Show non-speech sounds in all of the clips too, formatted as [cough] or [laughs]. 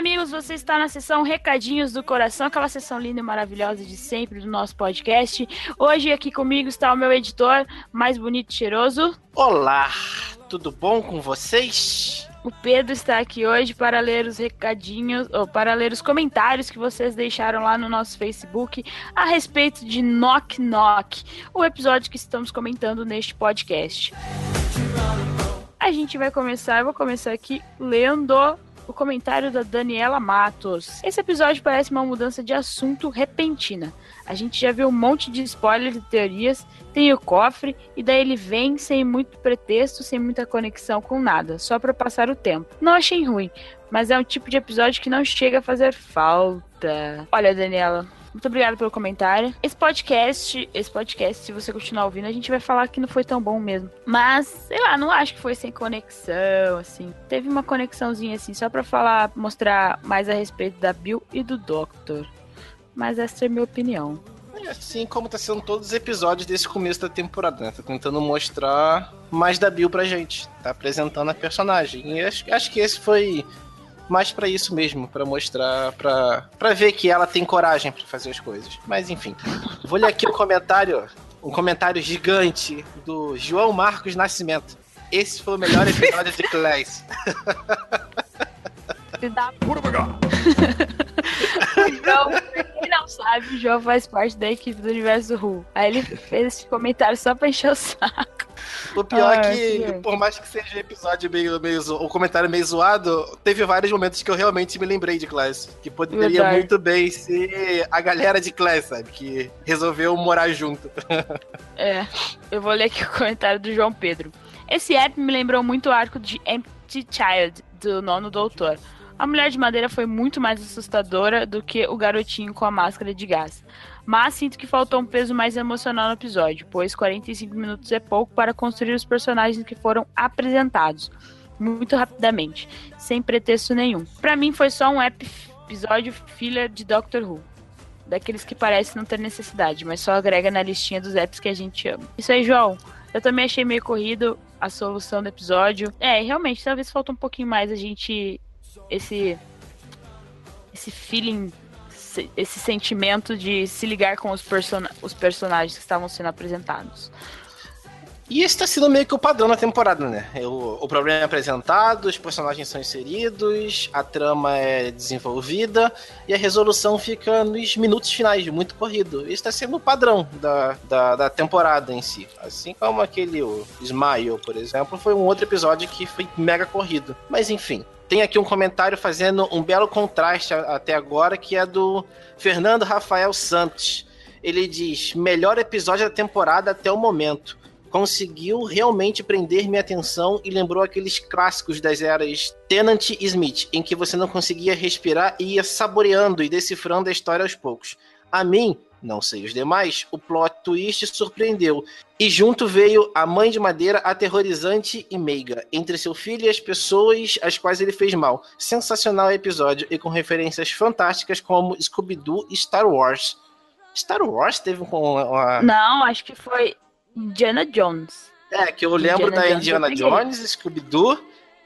Amigos, você está na sessão Recadinhos do Coração, aquela sessão linda e maravilhosa de sempre do nosso podcast. Hoje aqui comigo está o meu editor mais bonito e cheiroso. Olá, tudo bom com vocês? O Pedro está aqui hoje para ler os recadinhos, ou para ler os comentários que vocês deixaram lá no nosso Facebook a respeito de Knock Knock, o episódio que estamos comentando neste podcast. A gente vai começar, eu vou começar aqui lendo o comentário da Daniela Matos. Esse episódio parece uma mudança de assunto repentina. A gente já viu um monte de spoilers e teorias, tem o cofre, e daí ele vem sem muito pretexto, sem muita conexão com nada, só para passar o tempo. Não achei ruim, mas é um tipo de episódio que não chega a fazer falta. Olha, Daniela, muito obrigada pelo comentário. Esse podcast, esse podcast, se você continuar ouvindo, a gente vai falar que não foi tão bom mesmo. Mas, sei lá, não acho que foi sem conexão, assim. Teve uma conexãozinha, assim, só pra falar, mostrar mais a respeito da Bill e do Doctor. Mas essa é a minha opinião. É assim como tá sendo todos os episódios desse começo da temporada, né? Tá tentando mostrar mais da Bill pra gente. Tá apresentando a personagem. E acho, acho que esse foi mais para isso mesmo, para mostrar, para ver que ela tem coragem para fazer as coisas. Mas enfim, vou ler aqui o comentário, um comentário gigante do João Marcos Nascimento. Esse foi o melhor episódio de [laughs] Dá pra quem não sabe, o João faz parte da equipe do Universo Who. Aí ele fez esse comentário só pra encher o saco. O pior é que, por mais que seja um episódio meio, meio o comentário meio zoado, teve vários momentos que eu realmente me lembrei de Class. Que poderia Verdade. muito bem ser a galera de Class, sabe? Que resolveu morar junto. [laughs] É, eu vou ler aqui o comentário do João Pedro. Esse app me lembrou muito o arco de Empty Child, do Nono Doutor. A mulher de madeira foi muito mais assustadora do que o garotinho com a máscara de gás. Mas sinto que faltou um peso mais emocional no episódio, pois 45 minutos é pouco para construir os personagens que foram apresentados muito rapidamente, sem pretexto nenhum. Para mim foi só um episódio filler de Doctor Who. Daqueles que parece não ter necessidade, mas só agrega na listinha dos apps que a gente ama. Isso aí, João. Eu também achei meio corrido a solução do episódio. É, realmente, talvez falta um pouquinho mais a gente esse esse feeling, esse sentimento de se ligar com os, person os personagens que estavam sendo apresentados. E esse tá sendo meio que o padrão na temporada, né? O, o problema é apresentado, os personagens são inseridos, a trama é desenvolvida e a resolução fica nos minutos finais, muito corrido. Isso tá sendo o padrão da, da, da temporada em si. Assim como aquele o Smile, por exemplo, foi um outro episódio que foi mega corrido. Mas enfim, tem aqui um comentário fazendo um belo contraste até agora, que é do Fernando Rafael Santos. Ele diz: melhor episódio da temporada até o momento. Conseguiu realmente prender minha atenção e lembrou aqueles clássicos das eras Tennant e Smith, em que você não conseguia respirar e ia saboreando e decifrando a história aos poucos. A mim, não sei os demais, o plot twist surpreendeu. E junto veio a mãe de madeira aterrorizante e meiga, entre seu filho e as pessoas às quais ele fez mal. Sensacional episódio e com referências fantásticas como Scooby-Doo e Star Wars. Star Wars teve com uma... Não, acho que foi Indiana Jones. É, que eu lembro Indiana da Indiana Jones, Scooby-Doo,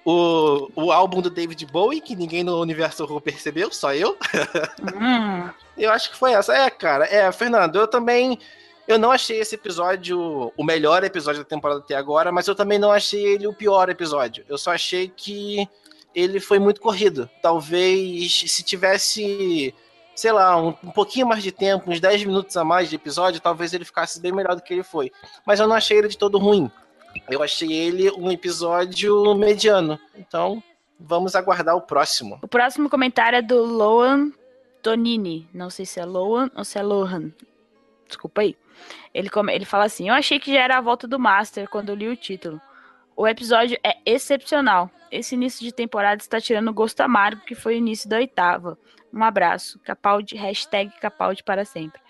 o, o álbum do David Bowie, que ninguém no universo percebeu, só eu. [laughs] Hum. Eu acho que foi essa. É, cara, é, Fernando, eu também. Eu não achei esse episódio o melhor episódio da temporada até agora, mas eu também não achei ele o pior episódio. Eu só achei que ele foi muito corrido. Talvez se tivesse, sei lá, um, um pouquinho mais de tempo, uns 10 minutos a mais de episódio, talvez ele ficasse bem melhor do que ele foi. Mas eu não achei ele de todo ruim. Eu achei ele um episódio mediano. Então, vamos aguardar o próximo. O próximo comentário é do Loan Tonini. Não sei se é Loan ou se é Lohan. Desculpa aí. Ele, ele fala assim: Eu achei que já era a volta do Master quando eu li o título. O episódio é excepcional. Esse início de temporada está tirando o gosto amargo que foi o início da oitava. Um abraço. Capaldi, hashtag Capaldi para sempre.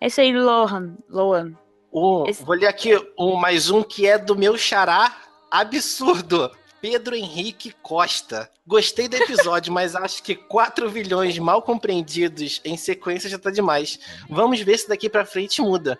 É isso aí, Lohan. Lohan. O, Esse... Vou ler aqui um, mais um que é do meu xará absurdo. Pedro Henrique Costa. Gostei do episódio, mas acho que 4 vilhões mal compreendidos em sequência já tá demais. Vamos ver se daqui pra frente muda.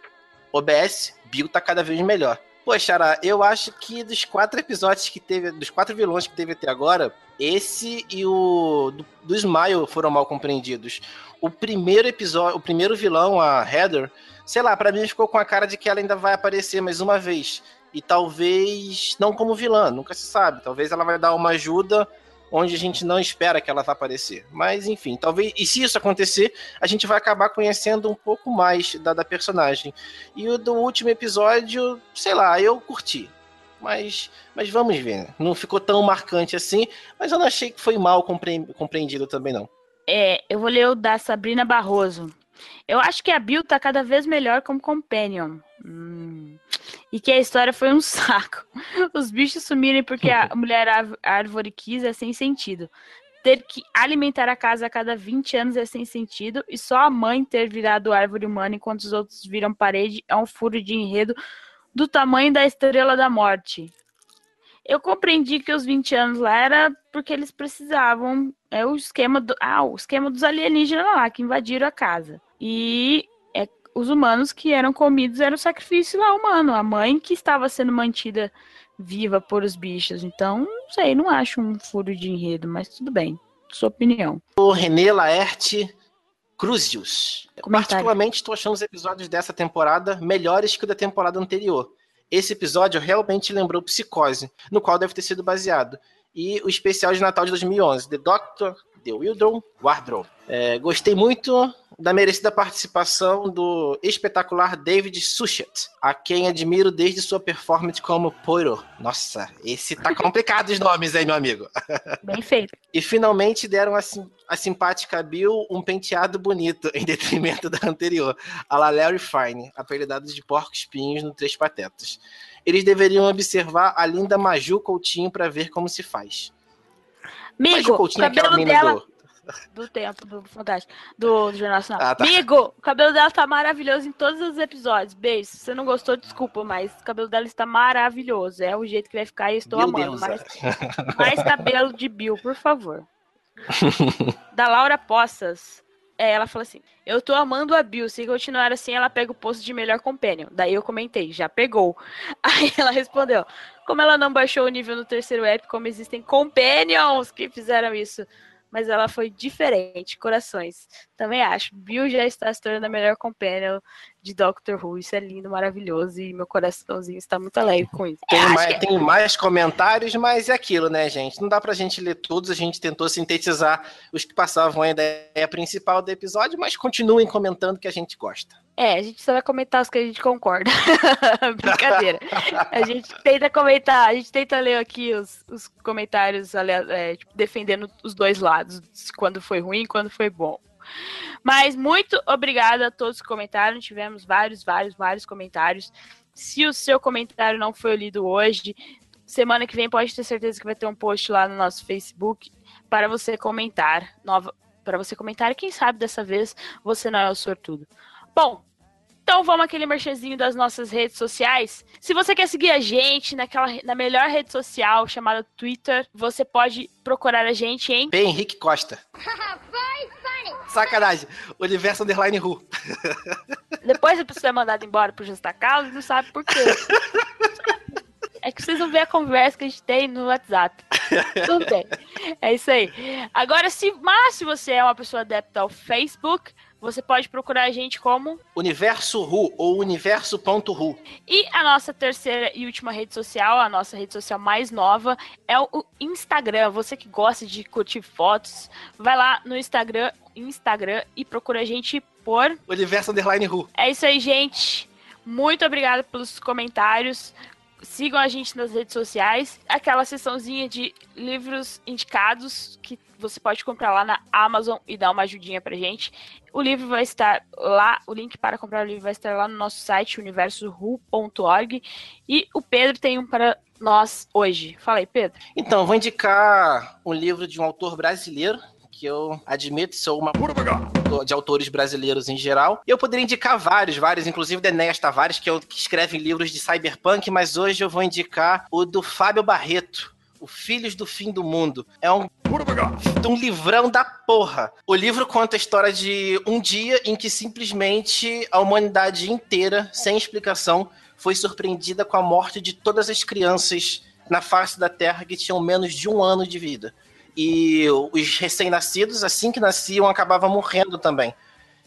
OBS, Bill tá cada vez melhor. Poxa, eu acho que dos quatro episódios que teve, dos quatro vilões que teve até agora, esse e o do, do Smile foram mal compreendidos. O primeiro episódio, o primeiro vilão, a Heather, sei lá, para mim ficou com a cara de que ela ainda vai aparecer mais uma vez. E talvez não como vilã, nunca se sabe. Talvez ela vai dar uma ajuda onde a gente não espera que ela vá aparecer. Mas enfim, talvez. E se isso acontecer, a gente vai acabar conhecendo um pouco mais da, da personagem. E o do último episódio, sei lá, eu curti. Mas, mas vamos ver. Não ficou tão marcante assim, mas eu não achei que foi mal compreendido também, não. É, eu vou ler o da Sabrina Barroso. Eu acho que a Bill tá cada vez melhor como companion. Hum. E que a história foi um [laughs] saco. Os bichos sumirem porque a [laughs] mulher árvore quis é sem sentido. Ter que alimentar a casa a cada 20 anos é sem sentido. E só a mãe ter virado árvore humana enquanto os outros viram parede é um furo de enredo do tamanho da estrela da morte. Eu compreendi que os 20 anos lá era porque eles precisavam. É o esquema do. Ah, o esquema dos alienígenas lá que invadiram a casa. E os humanos que eram comidos era o sacrifício lá humano. A mãe que estava sendo mantida viva por os bichos. Então, não sei, não acho um furo de enredo, mas tudo bem. Sua opinião. O René Laerte Cruzius. Particularmente, estou achando os episódios dessa temporada melhores que o da temporada anterior. Esse episódio realmente lembrou Psicose, no qual deve ter sido baseado. E o especial de Natal de 2011, The Doctor, The Wildron Wardrobe. É, gostei muito da merecida participação do espetacular David Suchet, a quem admiro desde sua performance como Poirot. Nossa, esse tá complicado os nomes aí, meu amigo. [laughs] Bem feito. E finalmente deram a, a simpática Bill um penteado bonito, em detrimento da anterior, a la Larry Fine, apelidado de Porco Espinhos no Três Patetas. Eles deveriam observar a linda Maju Coutinho para ver como se faz. Amigo, o cabelo dela... Do [laughs] do tempo do Fantástico, do, do Jornal Nacional. Ah, tá. Amigo, o cabelo dela tá maravilhoso em todos os episódios. Beijo. Se você não gostou, desculpa, mas o cabelo dela está maravilhoso. É o jeito que vai ficar e estou Meu amando. Mais, [laughs] mais cabelo de Bill, por favor. [laughs] da Laura Poças. É, ela falou assim: Eu tô amando a Bill. Se continuar assim, ela pega o posto de melhor companion. Daí eu comentei: Já pegou. [laughs] Aí ela respondeu: Como ela não baixou o nível no terceiro app, como existem companions que fizeram isso mas ela foi diferente. Corações. Também acho. Bill já está se tornando a melhor companion de Doctor Who. Isso é lindo, maravilhoso. E meu coraçãozinho está muito alegre com isso. Tem, mais, é... tem mais comentários, mas é aquilo, né, gente? Não dá pra gente ler todos. A gente tentou sintetizar os que passavam a ideia principal do episódio, mas continuem comentando que a gente gosta. É, a gente só vai comentar os que a gente concorda. [laughs] Brincadeira. A gente tenta comentar, a gente tenta ler aqui os, os comentários é, tipo, defendendo os dois lados, quando foi ruim e quando foi bom. Mas muito obrigada a todos que comentaram. Tivemos vários, vários, vários comentários. Se o seu comentário não foi lido hoje, semana que vem pode ter certeza que vai ter um post lá no nosso Facebook para você comentar. Nova, para você comentar, e quem sabe dessa vez você não é o sortudo. Bom, então vamos aquele merchanzinho das nossas redes sociais. Se você quer seguir a gente naquela, na melhor rede social chamada Twitter, você pode procurar a gente em P. Henrique Costa. [laughs] Sacanagem. Universo Underline Ru. Depois a pessoa é mandada embora pro Justa Causa e não sabe por quê. É que vocês não vê a conversa que a gente tem no WhatsApp. Tudo bem. É isso aí. Agora, se, mas se você é uma pessoa adepta ao Facebook, você pode procurar a gente como Universo Ru ou Universo.ru. E a nossa terceira e última rede social, a nossa rede social mais nova, é o Instagram. Você que gosta de curtir fotos, vai lá no Instagram, Instagram e procura a gente por Universo Underline Ru. É isso aí, gente. Muito obrigada pelos comentários. Sigam a gente nas redes sociais. Aquela sessãozinha de livros indicados que você pode comprar lá na Amazon e dar uma ajudinha pra gente. O livro vai estar lá, o link para comprar o livro vai estar lá no nosso site, universoru.org. E o Pedro tem um para nós hoje. Fala aí, Pedro. Então, vou indicar um livro de um autor brasileiro que eu admito sou uma de autores brasileiros em geral. Eu poderia indicar vários, vários, inclusive da Enéas Tavares, que, é o, que livros de cyberpunk, mas hoje eu vou indicar o do Fábio Barreto, o Filhos do Fim do Mundo. É um um livrão da porra. O livro conta a história de um dia em que simplesmente a humanidade inteira, sem explicação, foi surpreendida com a morte de todas as crianças na face da Terra que tinham menos de um ano de vida. E os recém-nascidos, assim que nasciam, acabavam morrendo também.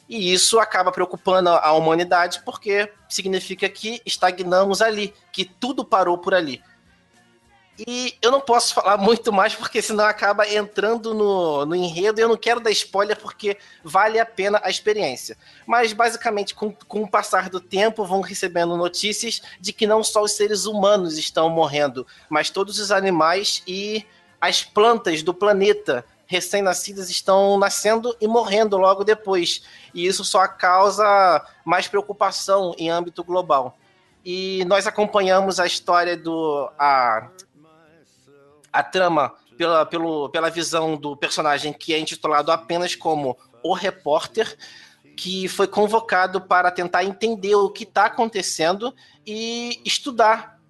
E isso acaba preocupando a humanidade porque significa que estagnamos ali, que tudo parou por ali. E eu não posso [laughs] falar muito mais porque senão acaba entrando no, no enredo e eu não quero dar spoiler porque vale a pena a experiência. Mas basicamente, com, com o passar do tempo, vão recebendo notícias de que não só os seres humanos estão morrendo, mas todos os animais e as plantas do planeta recém-nascidas estão nascendo e morrendo logo depois. E isso só causa mais preocupação em âmbito global. E nós acompanhamos a história do. a, a trama pela, pelo, pela visão do personagem que é intitulado apenas como o repórter, que foi convocado para tentar entender o que está acontecendo e estudar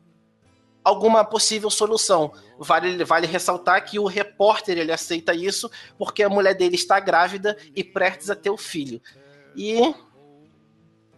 alguma possível solução. Vale, vale ressaltar que o repórter ele aceita isso porque a mulher dele está grávida e prestes a ter o filho. E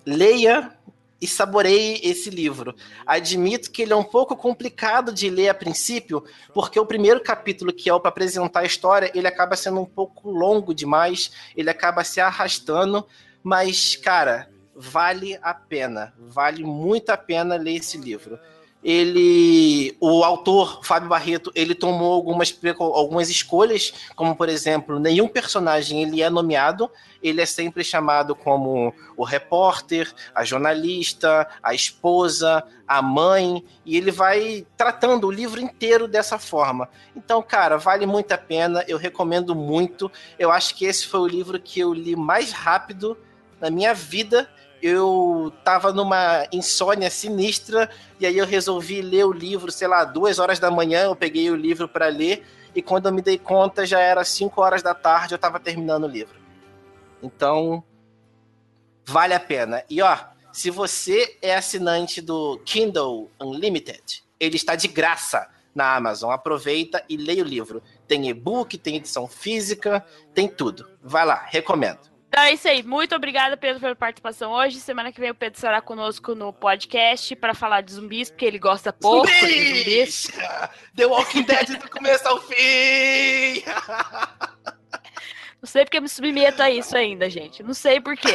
leia e saboreie esse livro. Admito que ele é um pouco complicado de ler a princípio, porque o primeiro capítulo, que é o para apresentar a história, ele acaba sendo um pouco longo demais, ele acaba se arrastando, mas, cara, vale a pena, vale muito a pena ler esse livro ele, o autor Fábio Barreto, ele tomou algumas, algumas escolhas, como por exemplo, nenhum personagem ele é nomeado, ele é sempre chamado como o repórter, a jornalista, a esposa, a mãe, e ele vai tratando o livro inteiro dessa forma. Então, cara, vale muito a pena, eu recomendo muito. Eu acho que esse foi o livro que eu li mais rápido na minha vida eu tava numa insônia sinistra e aí eu resolvi ler o livro, sei lá, duas horas da manhã, eu peguei o livro para ler e quando eu me dei conta já era cinco horas da tarde, eu tava terminando o livro. Então, vale a pena. E ó, se você é assinante do Kindle Unlimited, ele está de graça na Amazon. Aproveita e leia o livro. Tem e-book, tem edição física, tem tudo. Vai lá, recomendo. Então é isso aí. Muito obrigada, Pedro, pela participação hoje. Semana que vem o Pedro estará conosco no podcast para falar de zumbis, porque ele gosta pouco zumbis! de zumbis. [laughs] The Walking Dead do começo ao fim! Não sei porque eu me submeto a isso ainda, gente. Não sei porquê.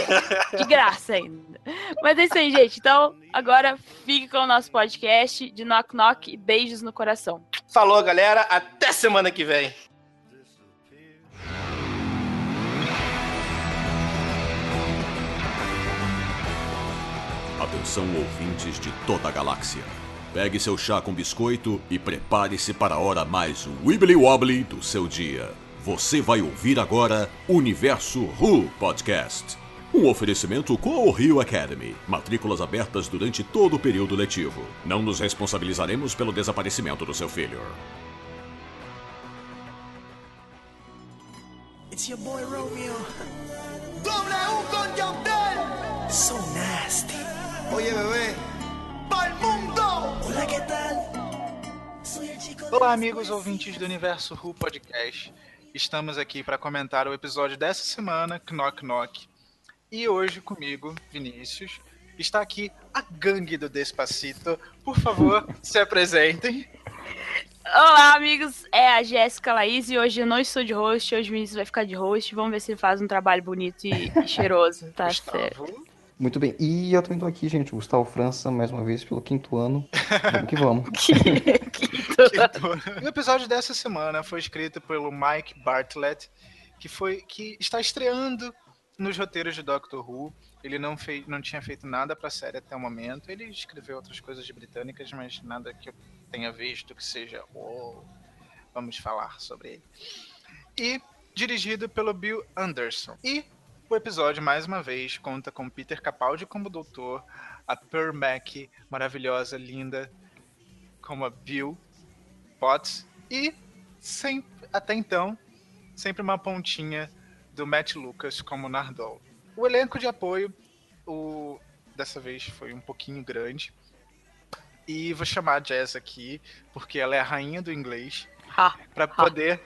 De graça ainda. Mas é isso aí, gente. Então, agora fique com o nosso podcast de Knock Knock e beijos no coração. Falou, galera. Até semana que vem. Atenção ouvintes de toda a galáxia. Pegue seu chá com biscoito e prepare-se para a hora mais wibbly wobbly do seu dia. Você vai ouvir agora Universo Who Podcast. Um oferecimento com o Rio Academy. Matrículas abertas durante todo o período letivo. Não nos responsabilizaremos pelo desaparecimento do seu filho. It's your boy Romeo. So nasty. Oye, bebê. Pal mundo! Olá, que tal? Olá, amigos ouvintes do Universo Who Podcast. Estamos aqui para comentar o episódio dessa semana, Knock Knock. E hoje comigo, Vinícius, está aqui a gangue do Despacito. Por favor, se apresentem. Olá, amigos. É a Jéssica Laís e hoje eu não estou de host. Hoje o Vinícius vai ficar de host. Vamos ver se ele faz um trabalho bonito e, e cheiroso, tá Gustavo. certo? Muito bem. E eu também tô aqui, gente, Gustavo França, mais uma vez, pelo quinto ano. [laughs] Vamos que vamos. [laughs] o episódio dessa semana foi escrito pelo Mike Bartlett, que foi que está estreando nos roteiros de Doctor Who. Ele não, fez, não tinha feito nada para a série até o momento. Ele escreveu outras coisas britânicas, mas nada que eu tenha visto que seja. Oh, vamos falar sobre ele. E dirigido pelo Bill Anderson. E o episódio, mais uma vez, conta com Peter Capaldi como doutor, a Pearl Mac, maravilhosa, linda, como a Bill Potts, e sempre, até então, sempre uma pontinha do Matt Lucas como Nardole. O elenco de apoio, o, dessa vez foi um pouquinho grande, e vou chamar a Jazz aqui, porque ela é a rainha do inglês, para poder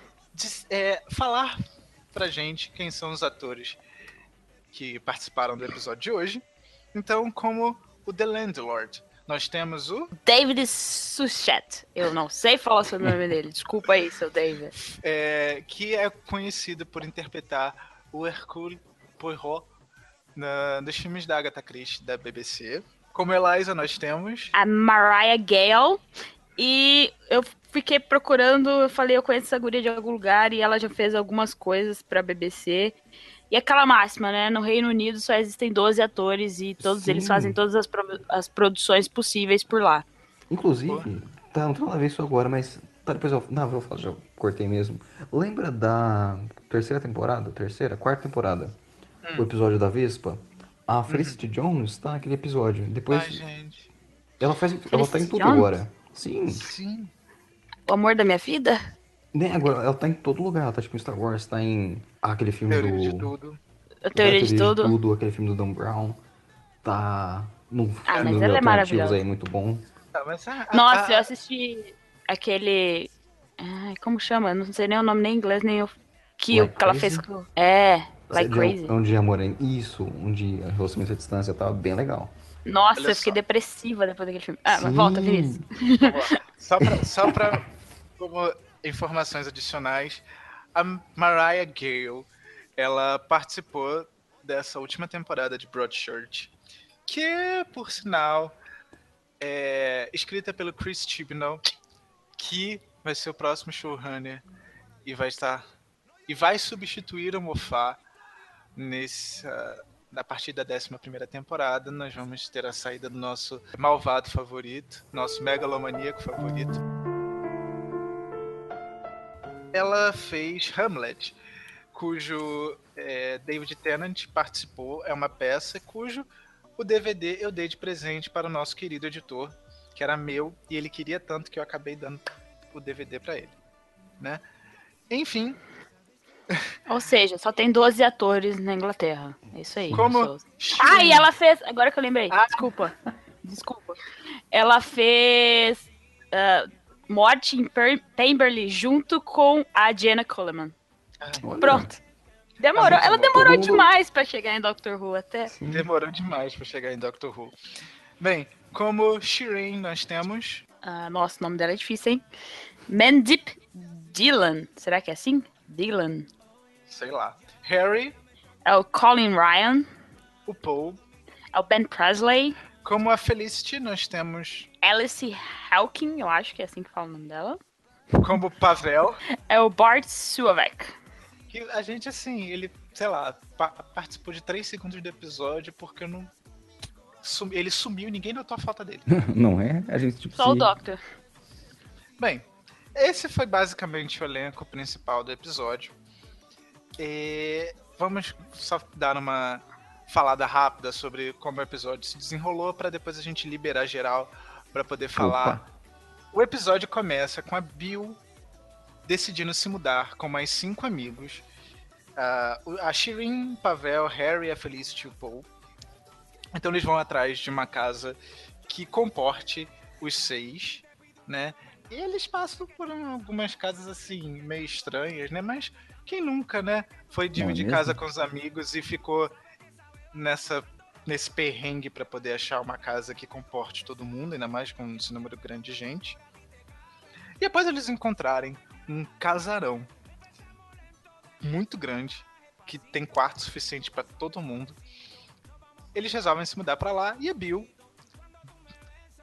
é, falar pra gente quem são os atores que participaram do episódio de hoje. Então, como o The Landlord, nós temos o. David Suchet. Eu não sei falar sobre o nome dele. [laughs] Desculpa aí, seu David. É, que é conhecido por interpretar o Hercule Poirot na, nos filmes da Agatha Christie da BBC. Como Eliza, nós temos. A Mariah Gale. E eu fiquei procurando, eu falei, eu conheço essa guria de algum lugar e ela já fez algumas coisas pra BBC. E aquela máxima, né? No Reino Unido só existem 12 atores e todos Sim. eles fazem todas as, pro- as produções possíveis por lá. Inclusive, tá, não tô ver isso agora, mas tá, depois eu. Não, vou falar, já cortei mesmo. Lembra da terceira temporada? Terceira? Quarta temporada? O episódio da Vespa? A Felicity Jones tá naquele episódio. Depois Ai, gente. ela faz. Ela tá em Felicity tudo Jones? agora. Sim. Sim. O amor da minha vida? Né, agora ela tá em todo lugar. Ela tá tipo em Star Wars, tá em ah, aquele filme Teoria do. de tudo. A teoria de tudo. aquele filme do Dan Brown. Tá. No Ah, filme mas do ela é maravilhosa. aí, muito bom. Mas a- a- Nossa, a- eu assisti aquele. Ai, como chama? Eu Não sei nem o nome nem em inglês, nem o. Que, Like que ela fez com. É, Like De- Crazy. Um dia morando. Isso, um dia relacionamento à distância tava bem legal. Nossa, Olha eu fiquei só. depressiva depois daquele filme. Ah, mas Sim. volta, Vinícius. Lá. Só pra, só pra [laughs] como informações adicionais, a Mariah Gale, ela participou dessa última temporada de Broadchurch, que, por sinal, é escrita pelo Chris Chibnall, que vai ser o próximo showrunner e vai estar e vai substituir o Moffat nessa a partir da 11 primeira temporada, nós vamos ter a saída do nosso malvado favorito, nosso megalomaníaco favorito. Ela fez Hamlet, cujo é, David Tennant participou, é uma peça cujo o DVD eu dei de presente para o nosso querido editor, que era meu, e ele queria tanto que eu acabei dando o DVD para ele, né? Enfim, [laughs] Ou seja, só tem 12 atores na Inglaterra. É isso aí. Como-. Ah, e ela fez. Agora que eu lembrei. Ah. Desculpa. Desculpa. Ela fez. ah, Morte em Per- Pemberley junto com a Jenna Coleman. Olha, Pronto. Demorou. Ela demorou demais pra chegar em Doctor Who até. sim. demorou demais para chegar em Doctor Who. Bem, como Shireen nós temos Ah, nossa, o nome dela é difícil, hein? Mandip Dylan. Será que é assim? Dylan. sei lá, Harry, É o Colin Ryan. o Paul. É o Ben Presley. Como a Felicity, nós temos Alice Hawking, eu acho que é assim que fala o nome dela. como Pavel, É o Bart Suavec. que a gente, assim, ele, sei lá, pa- participou de 3 segundos do episódio porque eu não. sum- ele sumiu e ninguém notou a falta dele. [laughs] Não é? A gente tipo Só o se- Doctor. Bem, esse foi basicamente o elenco principal do episódio. E vamos só dar uma falada rápida sobre como o episódio se desenrolou para depois a gente liberar geral para poder falar. Opa. O episódio começa com a Bill decidindo se mudar com mais cinco amigos. O- a Shirin, Pavel, Harry, a Felicity e o Paul. Então eles vão atrás de uma casa que comporte os seis, né? E eles passam por um- algumas casas assim, meio estranhas, né? Mas quem nunca, né? Foi dividir mesmo? casa com os amigos e ficou nessa nesse perrengue para poder achar uma casa que comporte todo mundo, ainda mais com esse número grande de gente. E após eles encontrarem um casarão muito grande, que tem quarto suficiente para todo mundo, eles resolvem se mudar para lá e a Bill,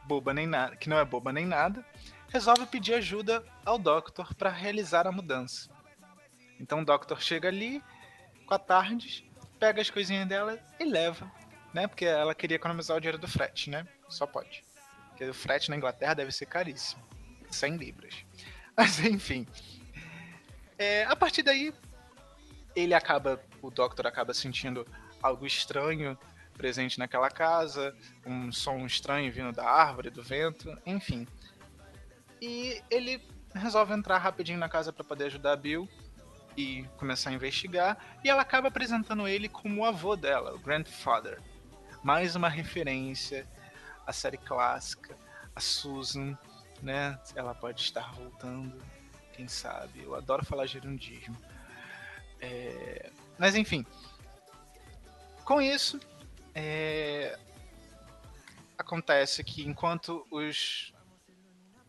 boba nem nada, que não é boba nem nada, resolve pedir ajuda ao Doctor para realizar a mudança. Então o Doctor chega ali com a tarde, pega as coisinhas dela e leva, né? Porque ela queria economizar o dinheiro do frete, né? Só pode. Porque o frete na Inglaterra deve ser caríssimo. 100 libras. [laughs] Mas enfim. É, a partir daí, ele acaba, o Doctor acaba sentindo algo estranho presente naquela casa, um som estranho vindo da árvore, do vento, enfim. E ele resolve entrar rapidinho na casa para poder ajudar a Bill e começar a investigar, e ela acaba apresentando ele como o avô dela, o grandfather. Mais uma referência à série clássica, a Susan, né? Ela pode estar voltando, quem sabe. Eu adoro falar gerundismo. É, Mas enfim, com isso, é, acontece que enquanto os,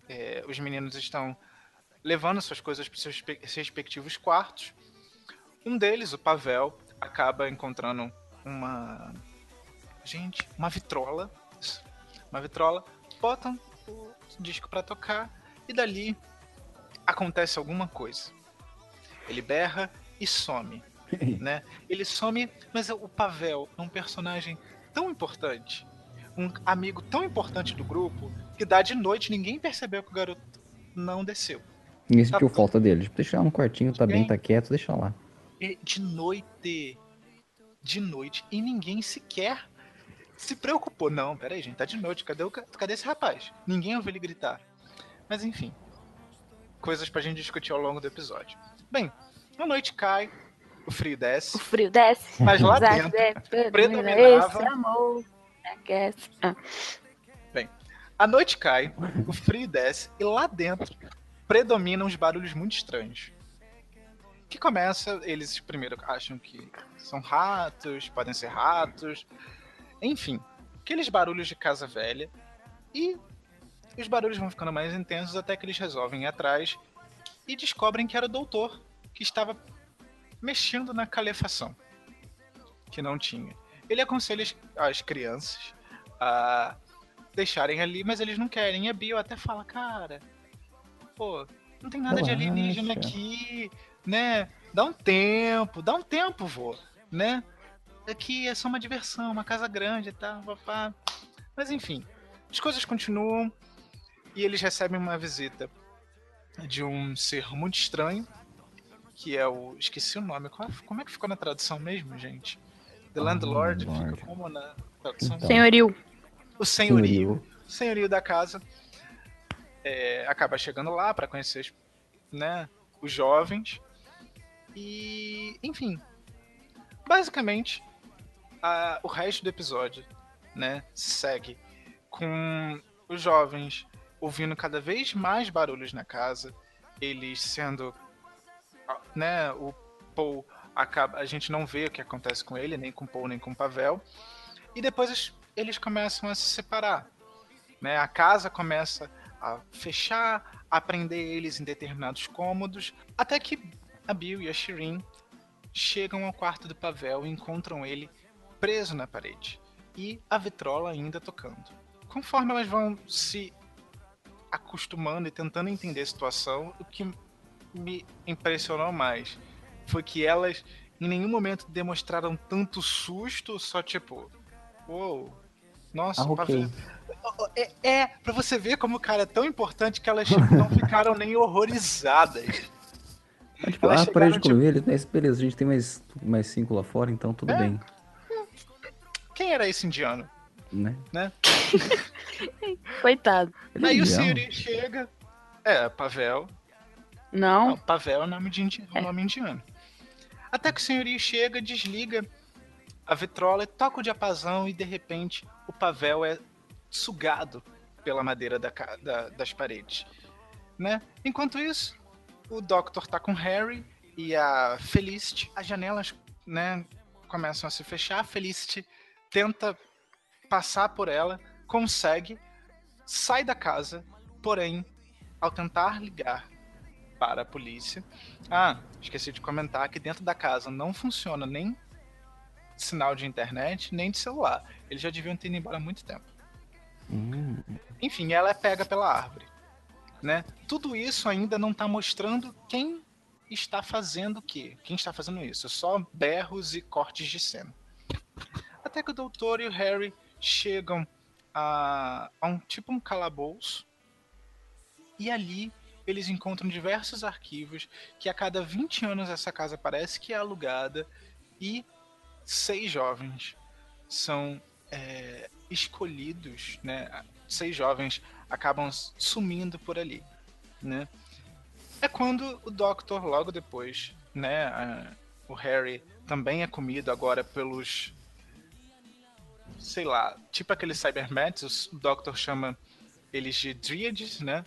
é, os meninos estão levando suas coisas para seus respectivos quartos, um deles, o Pavel, acaba encontrando uma. Gente, uma vitrola. Uma vitrola. Botam o disco para tocar e dali acontece alguma coisa. Ele berra e some. [laughs] né? Ele some, mas o Pavel é um personagem tão importante, um amigo tão importante do grupo, que dá de noite ninguém percebeu que o garoto não desceu. Ninguém sentiu tá... falta dele. Tipo, deixa no quartinho, tá bem, tá quieto, deixa lá. De noite. De noite. E ninguém sequer se preocupou. Não, peraí, gente, tá de noite. Cadê, o, cadê esse rapaz? Ninguém ouviu ele gritar. Mas enfim. Coisas pra gente discutir ao longo do episódio. Bem, a noite cai, o frio desce. O frio desce. Mas lá dentro, predominava... amor, ah. Bem, a noite cai, o frio desce, e lá dentro predominam os barulhos muito estranhos. Que começa, eles primeiro acham que são ratos, podem ser ratos, enfim, aqueles barulhos de casa velha. E os barulhos vão ficando mais intensos até que eles resolvem ir atrás e descobrem que era o doutor que estava mexendo na calefação, que não tinha. Ele aconselha as crianças a deixarem ali, mas eles não querem. E a Bio até fala, cara, pô, não tem nada Relaxa. de alienígena aqui, né? Dá um tempo, dá um tempo, vô, né? Aqui é só uma diversão, uma casa grande e tal, papá. Mas enfim, as coisas continuam e eles recebem uma visita de um ser muito estranho, que é o. Esqueci o nome. Qual, como é que ficou na tradução mesmo, gente? The Landlord, oh, fica como na tradução? Então. Senhorio. O senhorio. Senhorio da casa. É, acaba chegando lá para conhecer né, os jovens. E, enfim, basicamente, a, o resto do episódio né, segue com os jovens ouvindo cada vez mais barulhos na casa, eles sendo né, o Paul acaba, a gente não vê o que acontece com ele, nem com Paul, nem com Pavel. E depois eles começam a se separar. Né? A casa começa a fechar, a prender eles em determinados cômodos, até que a Bill e a Shirin chegam ao quarto do Pavel e encontram ele preso na parede e a vitrola ainda tocando. Conforme elas vão se acostumando e tentando entender a situação, o que me impressionou mais foi que elas em nenhum momento demonstraram tanto susto, só tipo, uou, wow, nossa, ah, okay. é, é pra você ver como o cara é tão importante que elas não ficaram nem horrorizadas. Tipo, ah, parede tipo... com ele, né? beleza, a gente tem mais, mais cinco lá fora, então tudo é. bem. Quem era esse indiano? Né? né? [laughs] Coitado. Aí o Siri chega. É, Pavel, não. não Pavel é nome, de indi... é. nome indiano. Até que o senhorio chega, desliga a vitrola, toca o diapasão e de repente o Pavel é sugado pela madeira da, da, das paredes. Né? Enquanto isso, o Doctor tá com Harry e a Felicity. As janelas né, começam a se fechar. A Felicity tenta passar por ela, consegue, sai da casa, porém, ao tentar ligar para a polícia. Ah, esqueci de comentar que dentro da casa não funciona nem sinal de internet, nem de celular. Eles já deviam ter ido embora há muito tempo. Hum. Enfim, ela é pega pela árvore. Né? Tudo isso ainda não está mostrando quem está fazendo o quê? Quem está fazendo isso? Só berros e cortes de cena. Até que o doutor e o Harry chegam a, a um tipo um calabouço. E ali eles encontram diversos arquivos que a cada 20 anos essa casa parece que é alugada e seis jovens são é, escolhidos, né? Seis jovens acabam sumindo por ali, né? É quando o Doctor logo depois, né? A, o Harry também é comido agora pelos sei lá, tipo aqueles cybernetics, o Doctor chama eles de Dryades, né?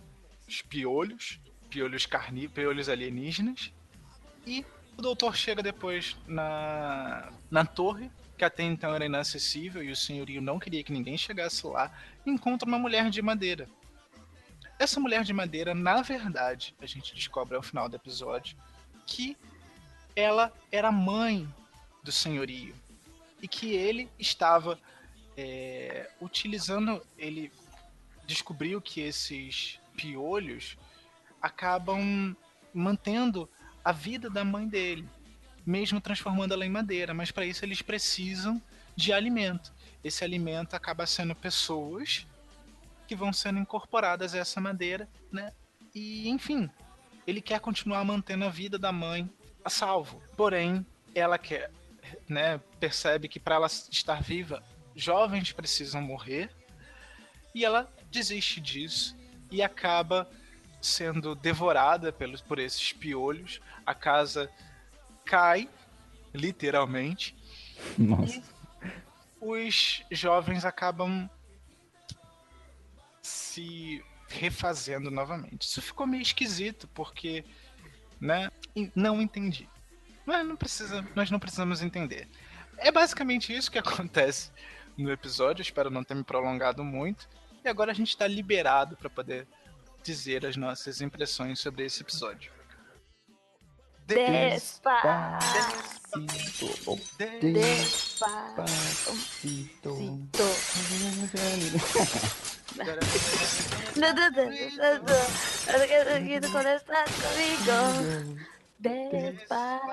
os piolhos, piolhos carní piolhos alienígenas. E o doutor chega depois na, na torre que até então era inacessível e o senhorio não queria que ninguém chegasse lá, encontra uma mulher de madeira. Essa mulher de madeira, na verdade, a gente descobre ao final do episódio que ela era mãe do senhorio e que ele estava é, utilizando, ele descobriu que esses piolhos acabam mantendo a vida da mãe dele, mesmo transformando ela em madeira, mas para isso eles precisam de alimento. Esse alimento acaba sendo pessoas que vão sendo incorporadas a essa madeira, né? E enfim, ele quer continuar mantendo a vida da mãe a salvo. Porém, ela quer, né, percebe que para ela estar viva, jovens precisam morrer. E ela desiste disso e acaba sendo devorada pelos, por esses piolhos. A casa cai, literalmente. Nossa. E os jovens acabam se refazendo novamente. Isso ficou meio esquisito, porque, né, não entendi. Mas não precisa, nós não precisamos entender. É basicamente isso que [laughs] acontece no episódio, espero não ter me prolongado muito. E agora a gente está liberado para poder dizer as nossas impressões sobre esse episódio. Despacito. Despacito. Comigo. Despacito.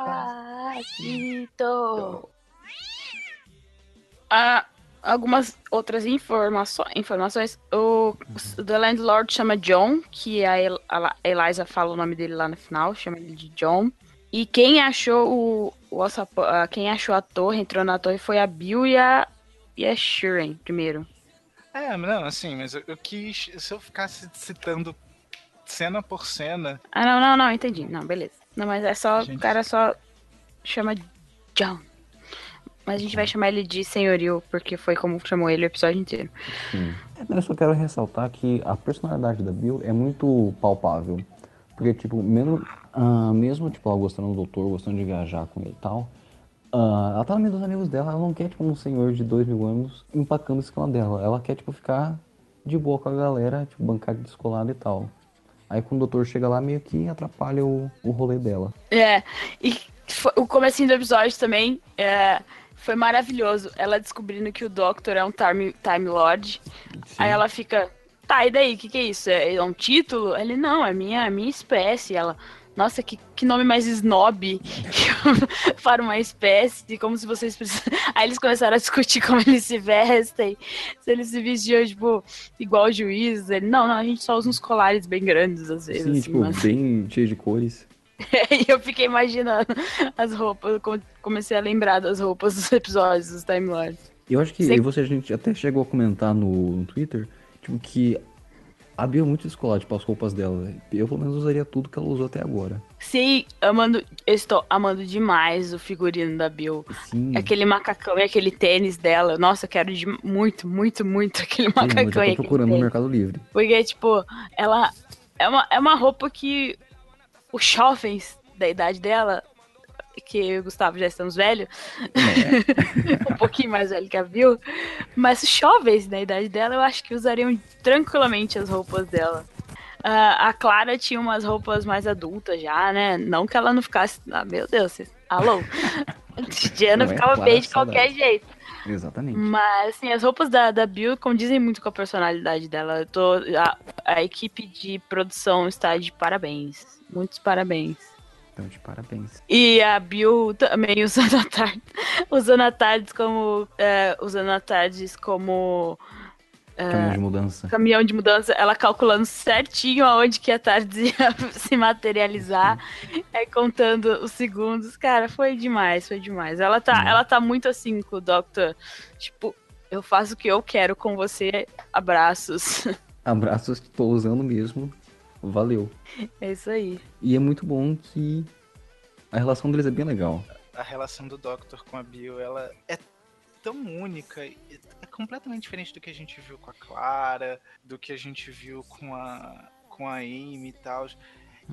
Ah, algumas outras informaço informações. O The Landlord chama John, que a, El a Eliza fala o nome dele lá no final, chama ele de John. E quem achou o, o ah, quem achou a torre, entrou na torre, foi a Bill e a, e a Shiren primeiro. É, não, assim, mas eu, eu quis. Se eu ficasse citando cena por cena. Ah, não, não, não, entendi. Não, beleza. Não, mas é só. Gente. O cara só chama John. Mas a gente vai chamar ele de senhorio, porque foi como chamou ele o episódio inteiro. Sim. Eu só quero ressaltar que a personalidade da Bill é muito palpável. Porque, tipo, mesmo, ah, mesmo tipo, ela gostando do doutor, gostando de viajar com ele e tal, ah, ela tá no meio dos amigos dela, ela não quer, tipo, um senhor de dois mil anos empacando a escala dela. Ela quer, tipo, ficar de boa com a galera, tipo, bancar de descolado e tal. Aí quando o doutor chega lá, meio que atrapalha o, o rolê dela. É, e o comecinho do episódio também é, foi maravilhoso. Ela descobrindo que o Doctor é um Time, time Lord. Aí ela fica, tá, e daí? O que, que é isso? É, é um título? Ele, não, é minha, é minha espécie. Ela, nossa, que, que nome mais snob [laughs] para uma espécie, como se vocês precisam. [laughs] Aí eles começaram a discutir como eles se vestem, se eles se vestiam, tipo, igual juízes. Ele, não, não, a gente só usa uns colares bem grandes às vezes. Sim, assim, tipo, mas- bem cheio de cores. [laughs] e eu fiquei imaginando as roupas, comecei a lembrar das roupas dos episódios dos Time Lords. Eu acho que Sem- você, a gente até chegou a comentar no, no Twitter, tipo, que a Bill é muito descolada, tipo, as roupas dela. Eu, pelo menos, usaria tudo que ela usou até agora. Sim, amando, eu estou amando demais o figurino da Bill. Sim. Aquele macacão e aquele tênis dela. Nossa, eu quero de muito, muito, muito [laughs] aquele Sim, eu macacão já tô procurando no. Mercado Livre. Porque, tipo, ela é uma, é uma roupa que os jovens da idade dela, que eu e o Gustavo já estamos velhos, [laughs] um pouquinho mais velho que a Bill, mas os jovens da idade dela, eu acho que usariam tranquilamente as roupas dela. Ah, a Clara tinha umas roupas mais adultas já, né? Não que ela não ficasse. Ah, meu Deus, vocês- alô? [laughs] Diana Não, é ficava bem de qualquer jeito. Exatamente. Mas, assim, as roupas da, da Bill condizem muito com a personalidade dela. Eu tô, a, a equipe de produção está de parabéns. Muitos parabéns. Então, de parabéns. E a Bill também [laughs] usando a tarde, usando a tardes como. é, usando a tardes como Caminhão de mudança. caminhão de mudança, ela calculando certinho aonde que a tarde [laughs] ia se materializar, é, contando os segundos. Cara, foi demais, foi demais. Ela tá, Uhum. ela tá muito assim com o Doctor. Tipo, eu faço o que eu quero com você. Abraços. [laughs] Abraços que tô usando mesmo. Valeu. É isso aí. E é muito bom que a relação deles é bem legal. A relação do Doctor com a Bill, ela é tão única, e é completamente diferente do que a gente viu com a Clara, do que a gente viu com a com a Amy e tal.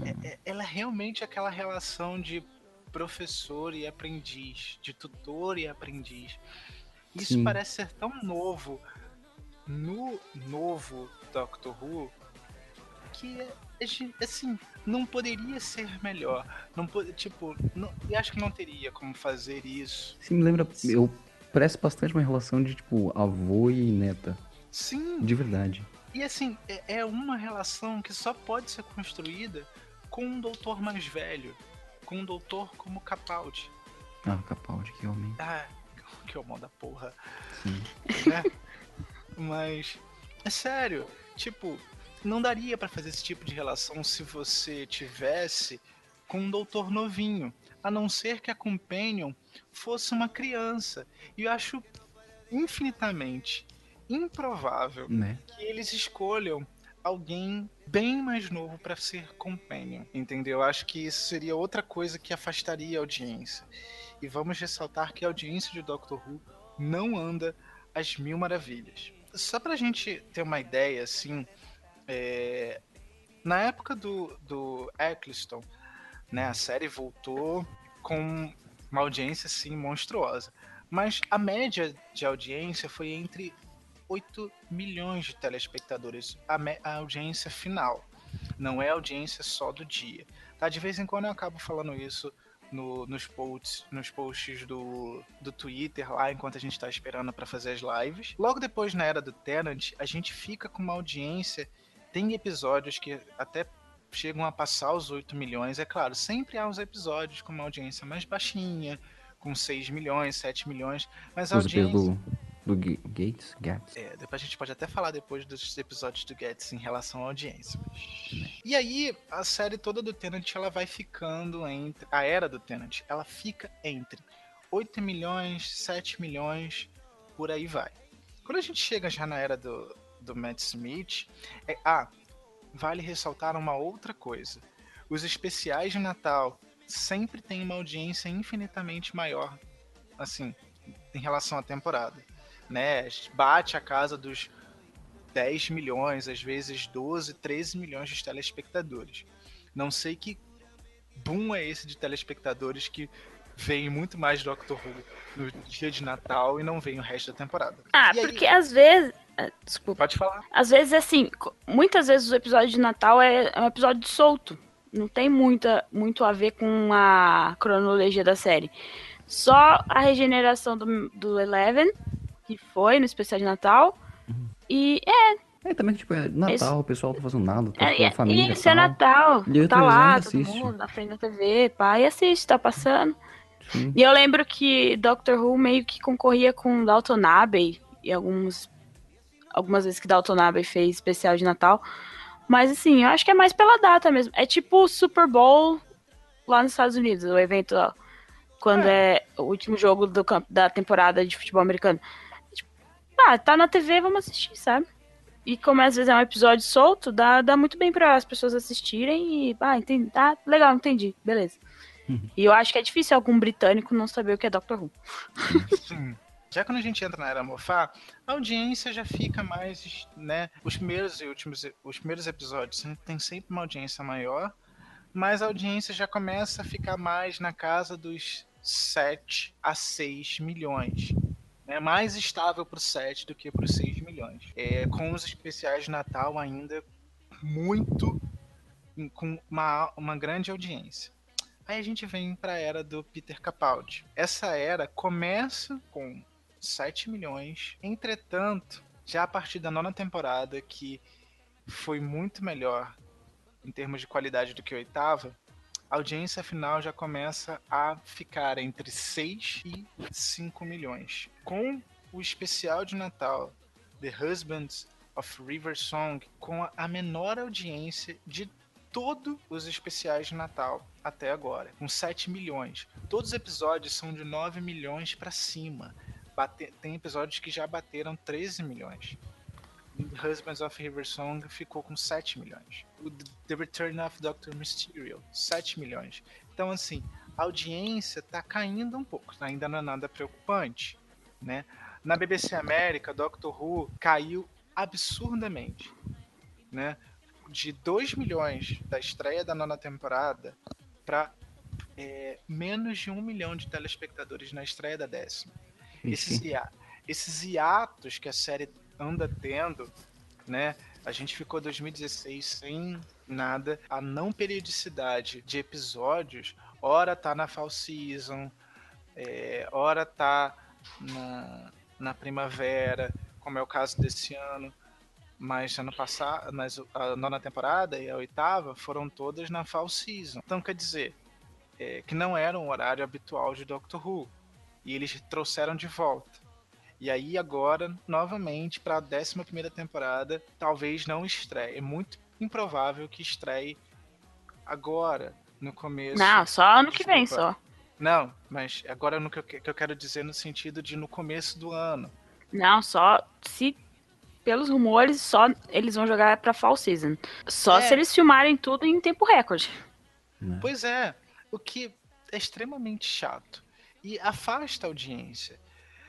É- é- ela é realmente aquela relação de professor e aprendiz, de tutor e aprendiz. Isso Sim. parece ser tão novo no novo Doctor Who que ge- assim não poderia ser melhor. Não po- tipo, não, eu acho que não teria como fazer isso. Sim, me lembra. Eu presto bastante uma relação de, tipo, avô e neta. Sim, De verdade. E assim, é, é uma relação que só pode ser construída com um doutor mais velho, com um doutor como Capaldi. Ah, Capaldi, que homem. Ah, que homão da porra, Sim. né? [laughs] Mas, é sério, tipo, não daria pra fazer esse tipo de relação se você tivesse com um doutor novinho, a não ser que a Companion fosse uma criança. E eu acho infinitamente improvável Né? que eles escolham alguém bem mais novo para ser companion, entendeu? Acho que isso seria outra coisa que afastaria a audiência. E vamos ressaltar que a audiência de Doctor Who não anda às mil maravilhas. Só pra gente ter uma ideia, assim, é, na época do, do Eccleston, né, a série voltou com uma audiência, assim, monstruosa. Mas a média de audiência foi entre 8 milhões de telespectadores, a, a audiência final. Não é audiência só do dia. Tá? De vez em quando eu acabo falando isso no- nos posts, nos posts do, do Twitter lá, enquanto a gente está esperando para fazer as lives. Logo depois, na era do Tenant, a gente fica com uma audiência. Tem episódios que até chegam a passar os 8 milhões. É claro, sempre há uns episódios com uma audiência mais baixinha, com 6 milhões, 7 milhões. Mas a Os audiência. pelo. Do Ga- Gates? Gates? É, depois a gente pode até falar depois dos episódios do Getz em relação à audiência. E aí, a série toda do Tenant, ela vai ficando entre... A era do Tenant, ela fica entre 8 milhões, 7 milhões, por aí vai. Quando a gente chega já na era do, do Matt Smith... É, ah, vale ressaltar uma outra coisa. Os especiais de Natal sempre têm uma audiência infinitamente maior, assim, em relação à temporada né? Bate a casa dos 10 milhões, às vezes 12, 13 milhões de telespectadores. Não sei que boom é esse de telespectadores que vem muito mais Doctor Who no dia de Natal e não vem o resto da temporada. Ah, aí- porque às vezes. Ah, Desculpa. Pode falar. Às vezes, assim, muitas vezes o episódio de Natal é, é um episódio solto. Não tem muita, muito a ver com a cronologia da série. Só a regeneração do, do Eleven, que foi no especial de Natal. E é, É, também, tipo, é Natal, Esse- o pessoal tá fazendo nada, tá é, com a família. isso é tal. Natal. Tá lá, todo mundo na frente da TV, pai, assiste, tá passando. Sim. E eu lembro que Doctor Who meio que concorria com Dalton Abbey e alguns algumas vezes que Dalton Abbey fez especial de Natal. Mas assim, eu acho que é mais pela data mesmo. É tipo o Super Bowl lá nos Estados Unidos, o evento ó, quando é, o último jogo do campo da temporada de futebol americano. Tipo, ah, tá na TV, vamos assistir, sabe? E como às vezes é um episódio solto, dá, dá muito bem para as pessoas assistirem e, ah, entendi, tá legal, entendi, beleza. E eu acho que é difícil algum britânico não saber o que é Doctor Who. Sim. Já quando a gente entra na era Mofá, a audiência já fica mais, né? Os primeiros e últimos, os primeiros episódios tem sempre uma audiência maior, mas a audiência já começa a ficar mais na casa dos 7 a 6 milhões. É mais estável para o 7 do que para os 6 milhões. É, com os especiais de Natal ainda muito com uma, uma grande audiência. Aí a gente vem para a era do Peter Capaldi. Essa era começa com 7 milhões. Entretanto, já a partir da nona temporada, que foi muito melhor em termos de qualidade do que a oitava, a audiência final já começa a ficar entre 6 e 5 milhões. Com o especial de Natal, The Husbands of River Song, com a- menor audiência de todos os especiais de Natal até agora, com 7 milhões. Todos os episódios são de 9 milhões pra cima. Bate- tem episódios que já bateram 13 milhões. Husbands of River Song ficou com 7 milhões. O The Return of Dr. Mysterio, 7 milhões. Então, assim, a audiência tá caindo um pouco, ainda não é nada preocupante, né? Na BBC América, Doctor Who caiu absurdamente, né? De 2 milhões da estreia da nona temporada para é, menos de um milhão de telespectadores na estreia da décima. Esses, ia, esses hiatos que a série anda tendo, né? A gente ficou 2016 sem nada. A não periodicidade de episódios, ora tá na fall season, é, ora tá na, na primavera, como é o caso desse ano. Mas ano passado, mas a nona temporada e a oitava foram todas na fall season. Então quer dizer é, que não era um horário habitual de Doctor Who. E eles trouxeram de volta. E aí agora, novamente, para a 11 primeira temporada, talvez não estreie. É muito improvável que estreie agora, no começo. Não, só ano que vem, só. Não, mas agora no que eu, que eu quero dizer no sentido de no começo do ano. Não, só se pelos rumores, só eles vão jogar pra Fall Season. Só é. se eles filmarem tudo em tempo recorde. Né? Pois é, o que é extremamente chato e afasta a audiência.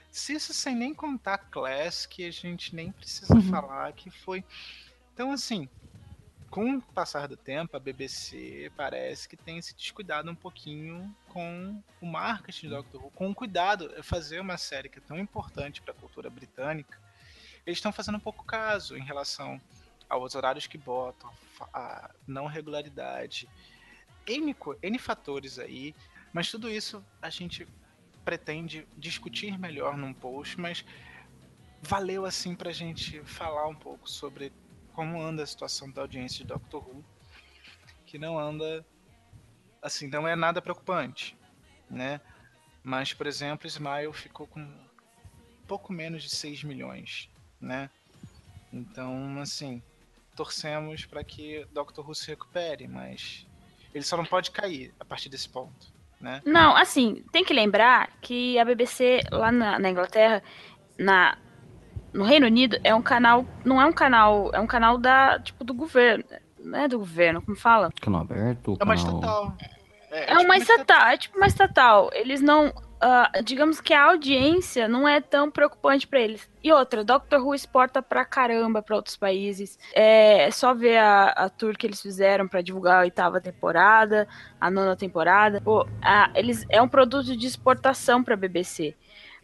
Se isso sem nem contar Class, que a gente nem precisa uhum. falar que foi. Então, assim, com o passar do tempo, a BBC parece que tem se descuidado um pouquinho com o marketing do Doctor Who, com o cuidado de fazer uma série que é tão importante para a cultura britânica. Eles estão fazendo um pouco caso em relação aos horários que botam, a não regularidade, N, N fatores aí, mas tudo isso a gente pretende discutir melhor num post, mas valeu assim para a gente falar um pouco sobre como anda a situação da audiência de Doctor Who, que não anda assim, não é nada preocupante, né? Mas, por exemplo, Smile ficou com pouco menos de 6 milhões, né? Então, assim, torcemos para que Doctor Who se recupere, mas ele só não pode cair a partir desse ponto né? Não, assim, tem que lembrar que a BBC lá na, na Inglaterra, na, no Reino Unido, é um canal. Não é um canal. É um canal da. Tipo, do governo. Não é do governo, como fala? Canal aberto. É uma estatal. É, é, uma estatal, é tipo uma estatal. Eles não uh, digamos que a audiência não é tão preocupante para eles. E outra, Doctor Who exporta pra caramba para outros países. É, é, só ver a, a tour que eles fizeram para divulgar a oitava temporada, a nona temporada. Pô, a, eles é um produto de exportação para BBC.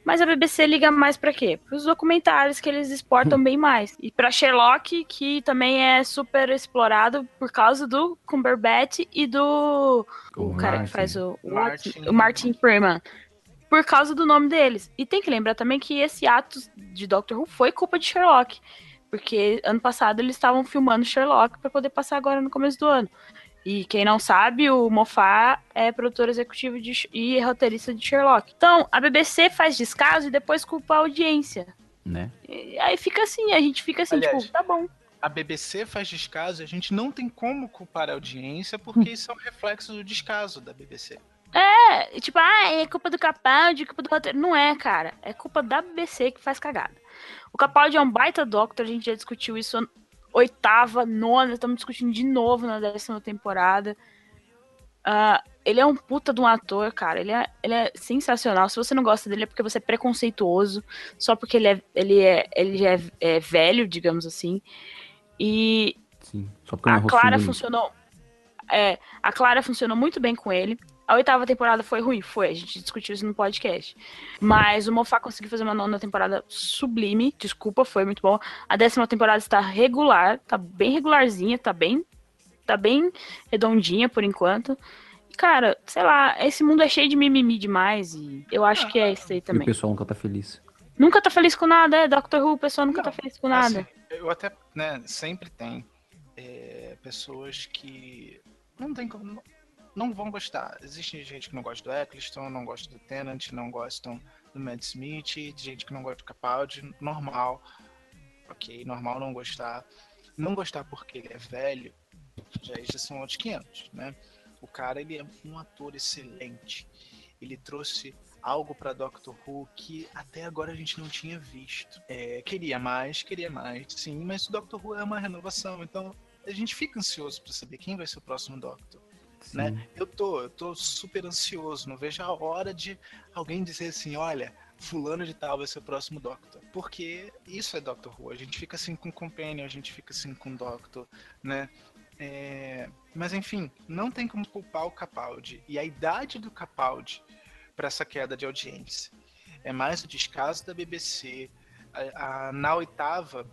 Mas a BBC liga mais para quê? Para os documentários que eles exportam [laughs] bem mais. E para Sherlock, que também é super explorado por causa do Cumberbatch e do o, o cara que faz o, o Martin, o Martin Freeman por causa do nome deles. E tem que lembrar também que esse ato de Doctor Who foi culpa de Sherlock. Porque ano passado eles estavam filmando Sherlock para poder passar agora no começo do ano. E quem não sabe, o Moffat é produtor executivo de, e roteirista de Sherlock. Então, a BBC faz descaso e depois culpa a audiência. Né? E aí fica assim, a gente fica assim, Aliás, tipo, tá bom. A BBC faz descaso e a gente não tem como culpar a audiência porque isso é um reflexo do descaso da BBC. É, tipo, ah, é culpa do Capaldi, culpa do roteiro. Não é, cara. É culpa da BBC que faz cagada. O Capaldi é um baita Doctor, a gente já discutiu isso oitava, nona, estamos discutindo de novo na décima temporada. Uh, ele é um puta de um ator, cara. Ele é, ele é sensacional. Se você não gosta dele é porque você é preconceituoso, só porque ele é, ele é, ele é, é velho, digamos assim. E Sim, a Clara funcionou. É, a Clara funcionou muito bem com ele. A oitava temporada foi ruim? Foi, a gente discutiu isso no podcast. Mas o Mofá conseguiu fazer uma nona temporada sublime. Desculpa, foi muito bom. A décima temporada está regular, tá bem regularzinha, tá bem. Tá bem redondinha por enquanto. cara, sei lá, esse mundo é cheio de mimimi demais e eu acho que é isso aí também. E o pessoal nunca tá feliz. Nunca tá feliz com nada, é Doctor Who, o pessoal nunca tá Não, tá feliz com nada. Assim, eu até, né, sempre tem é, pessoas que não tem como não vão gostar. Existe gente que não gosta do Eccleston, não gosta do Tennant, não gostam do Matt Smith, gente que não gosta do Capaldi, normal. Ok, normal não gostar. Não gostar porque ele é velho, já, já são outros 500, né? O cara, ele é um ator excelente. Ele trouxe algo para Doctor Who que até agora a gente não tinha visto. É, queria mais, queria mais, sim, mas o Doctor Who é uma renovação, então a gente fica ansioso para saber quem vai ser o próximo Doctor né? Eu tô, eu tô super ansioso, não vejo a hora de alguém dizer assim, olha, fulano de tal vai ser o próximo Doctor. Porque isso é Doctor Who, a gente fica assim com Companion, a gente fica assim com Doctor, né? É, mas enfim, não tem como culpar o Capaldi. E a idade do Capaldi para essa queda de audiência é mais o descaso da BBC. A, a, na oitava,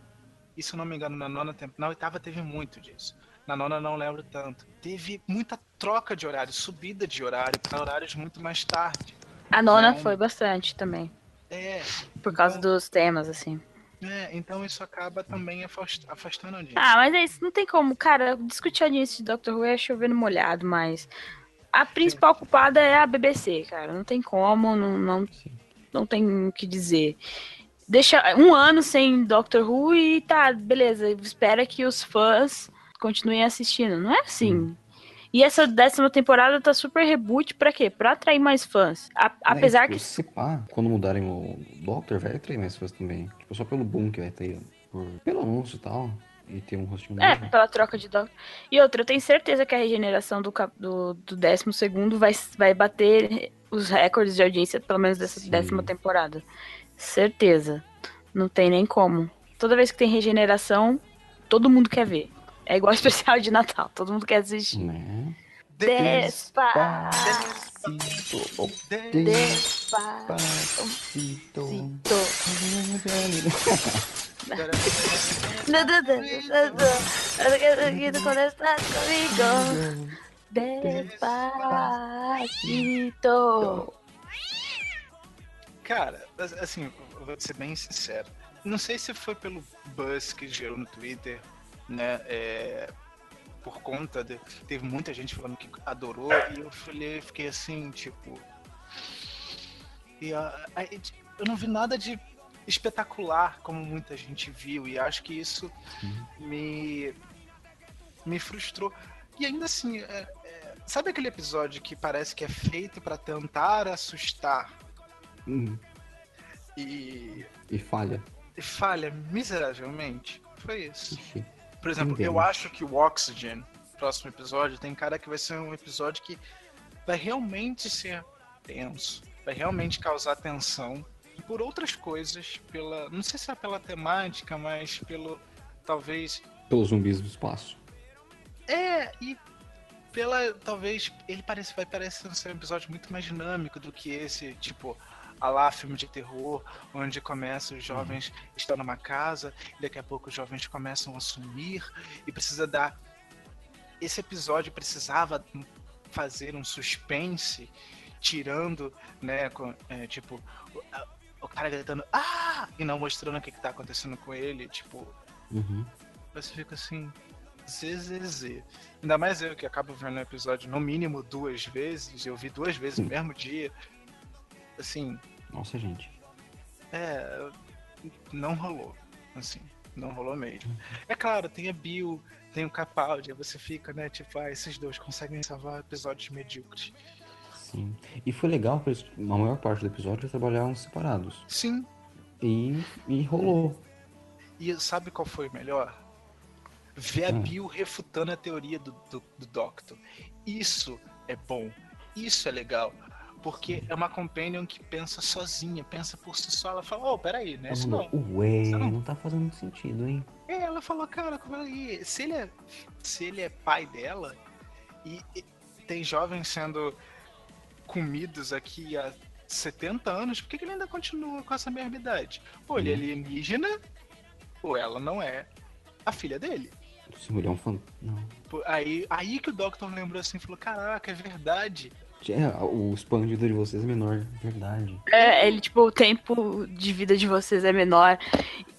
e se eu não me engano, na nona temporada, na oitava teve muito disso. Na nona não lembro tanto. Teve muita troca de horário, subida de horário para horários muito mais tarde. A nona né? foi bastante também. É. Por causa então, dos temas, assim. É, então isso acaba também afastando a audiência. Ah, mas é isso, não tem como. Cara, discutir a audiência de Doctor Who é chovendo molhado, mas a principal Sim. culpada é a BBC, cara. Não tem como, não, não, não tem o que dizer. Deixa um ano sem Doctor Who e tá, beleza. Espera que os fãs continuem assistindo. Não é assim. Hum. E essa décima temporada tá super reboot pra quê? Pra atrair mais fãs. A, apesar tipo, que. Se pá, quando mudarem o Doctor, vai atrair mais fãs também. Tipo, só pelo boom que vai ter. Por... Pelo anúncio e tal. E ter um rostinho É, pela troca de Doctor. E outra, eu tenho certeza que a regeneração do, do, do décimo segundo vai, vai bater os recordes de audiência, pelo menos dessa Sim. décima temporada. Certeza. Não tem nem como. Toda vez que tem regeneração, todo mundo quer ver. É igual [laughs] especial de Natal, todo mundo quer assistir. Né? Despacito. Despacito. Despacito. Cara, assim, vou ser bem sincero. Não sei se foi pelo buzz que gerou no Twitter né? É, por conta de. Teve muita gente falando que adorou, e eu falei, fiquei assim, tipo. E a, a, eu não vi nada de espetacular como muita gente viu, e acho que isso me. me frustrou. E ainda assim, é, é, sabe aquele episódio que parece que é feito para tentar assustar? Uhum. E. E falha. E falha miseravelmente? Foi isso. Ixi. Por exemplo, eu acho que o Oxygen, próximo episódio, tem cara que vai ser um episódio que vai realmente ser tenso, vai realmente causar tensão por outras coisas, pela, não sei se é pela temática, mas pelo talvez pelos zumbis do espaço. É, e pela talvez ele parece vai parecer ser um episódio muito mais dinâmico do que esse, tipo, a lá filme de terror, onde começa os jovens uhum. estão numa casa, e daqui a pouco os jovens começam a sumir e precisa dar esse episódio precisava fazer um suspense tirando, né, com, é, tipo o, o, cara gritando ah e não mostrando o que, que tá acontecendo com ele, tipo uhum. você fica assim ZZZ. Ainda mais eu que acabo vendo o episódio no mínimo duas vezes, eu vi duas vezes no mesmo dia. Assim, nossa, gente. É, não rolou. Assim, não rolou mesmo. É claro, tem a Bill, tem o Capaldi, você fica, né, tipo, ah, esses dois conseguem salvar episódios medíocres. Sim. E foi legal que a maior parte do episódio eles trabalhavam separados. Sim. E, e rolou. E sabe qual foi o melhor? Ver a ah. Bill refutando a teoria do, do, do Doctor. Isso é bom. Isso é legal. Porque é uma companion que pensa sozinha, pensa por si só. Ela fala, oh, peraí, né? Isso não. Ué, não. não tá fazendo sentido, hein? É, ela falou, cara, como aí, se ele é, se ele é pai dela e, e tem jovens sendo comidos aqui há 70 anos, por que, que ele ainda continua com essa mesma idade? Pô, ele é uhum. alienígena ou ela não é a filha dele? Esse mulher é um fã. Não. Aí, aí que o Doctor lembrou assim, falou, caraca, é verdade. É, o expandido de vocês é menor, verdade. É, ele, tipo, o tempo de vida de vocês é menor.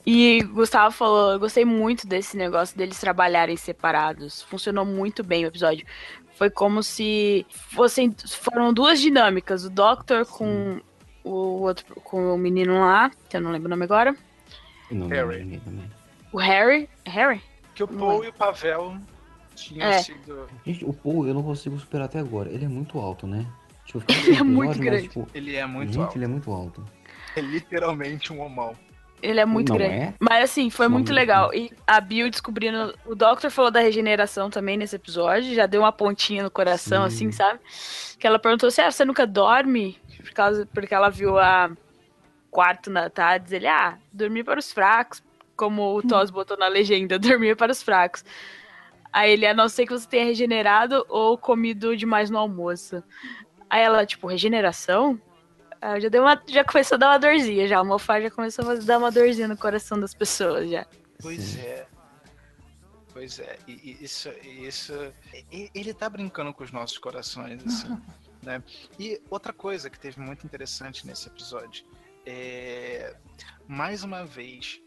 E Gustavo falou, eu gostei muito desse negócio deles trabalharem separados. Funcionou muito bem o episódio. Foi como se fossem foram duas dinâmicas, o Doctor Sim. com o outro com o menino lá, que eu não lembro o nome agora. Não Harry. O Harry, Harry? Que o Paul e o Pavel tinha é. sido. Gente, o Paul eu não consigo superar até agora. Ele é muito alto, né? Tipo, ele é muito grande. Mas, tipo, ele é muito gente, alto. ele é muito alto. É literalmente um homão. Ele é muito não grande. É? Mas assim, foi muito legal. E a Bill descobrindo. O Doctor falou da regeneração também nesse episódio. Já deu uma pontinha no coração, Sim. assim, sabe? Que ela perguntou assim: ah, você nunca dorme? Por causa, porque ela viu a quarto na tarde. Ele, ah, dormir para os fracos. Como o Toss botou na legenda, [laughs] dormir para os fracos. Aí ele, a não ser que você tenha regenerado ou comido demais no almoço. Aí ela, tipo, regeneração? Aí já, deu uma, já começou a dar uma dorzinha já. O Mofá já começou a dar uma dorzinha no coração das pessoas já. Pois é. Pois é, e, e isso, e isso. e- Ele tá brincando com os nossos corações, assim. [laughs] né? E outra coisa que teve muito interessante nesse episódio é. Mais uma vez,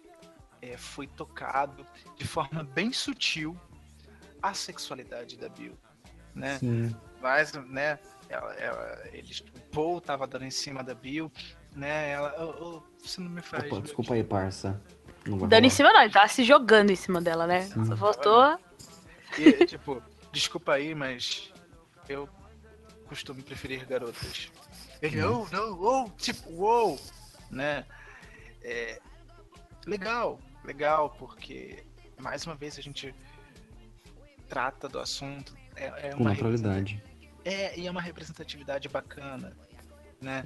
é, foi tocado de forma bem sutil a sexualidade da Bill. Né? Sim. Mas, né, ela, ela- eles, o Paul tava dando em cima da Bill, né? Ela, "Ô, ô, você não me faz. Opa, desculpa aí, parça. Dando em cima não, ele tava se jogando em cima dela, né? Sim. Só faltou. E, tipo, desculpa aí, mas eu costumo preferir garotas. Ele, oh, não, oh, tipo, uou, né? É, legal, legal, porque mais uma vez a gente trata do assunto. É, é Com uma naturalidade. é, e é uma representatividade bacana, né?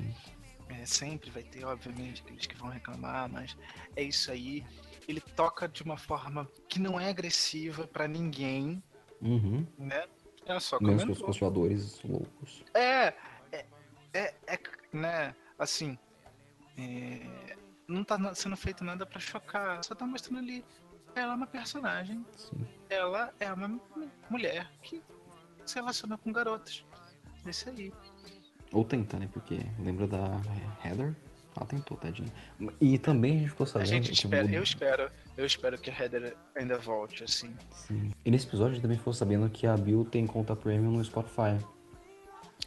É, sempre vai ter, obviamente, aqueles que vão reclamar, mas é isso aí. Ele toca de uma forma que não é agressiva pra ninguém, Uhum. né? É só Menos comentou. os consoladores loucos. É, é, é, é, né? Assim, é, não tá sendo feito nada pra chocar, só tá mostrando ali. Ela é uma personagem, Sim. ela é uma mu- mulher que se relaciona com garotas. É isso aí. Ou tenta, né? Porque lembra da Heather? Ela tentou, tadinha. E também a gente ficou A sabendo. gente que espera, o- eu espero, eu espero que a Heather ainda volte, assim. Sim. E nesse episódio a gente também ficou sabendo que a Bill tem conta premium no Spotify.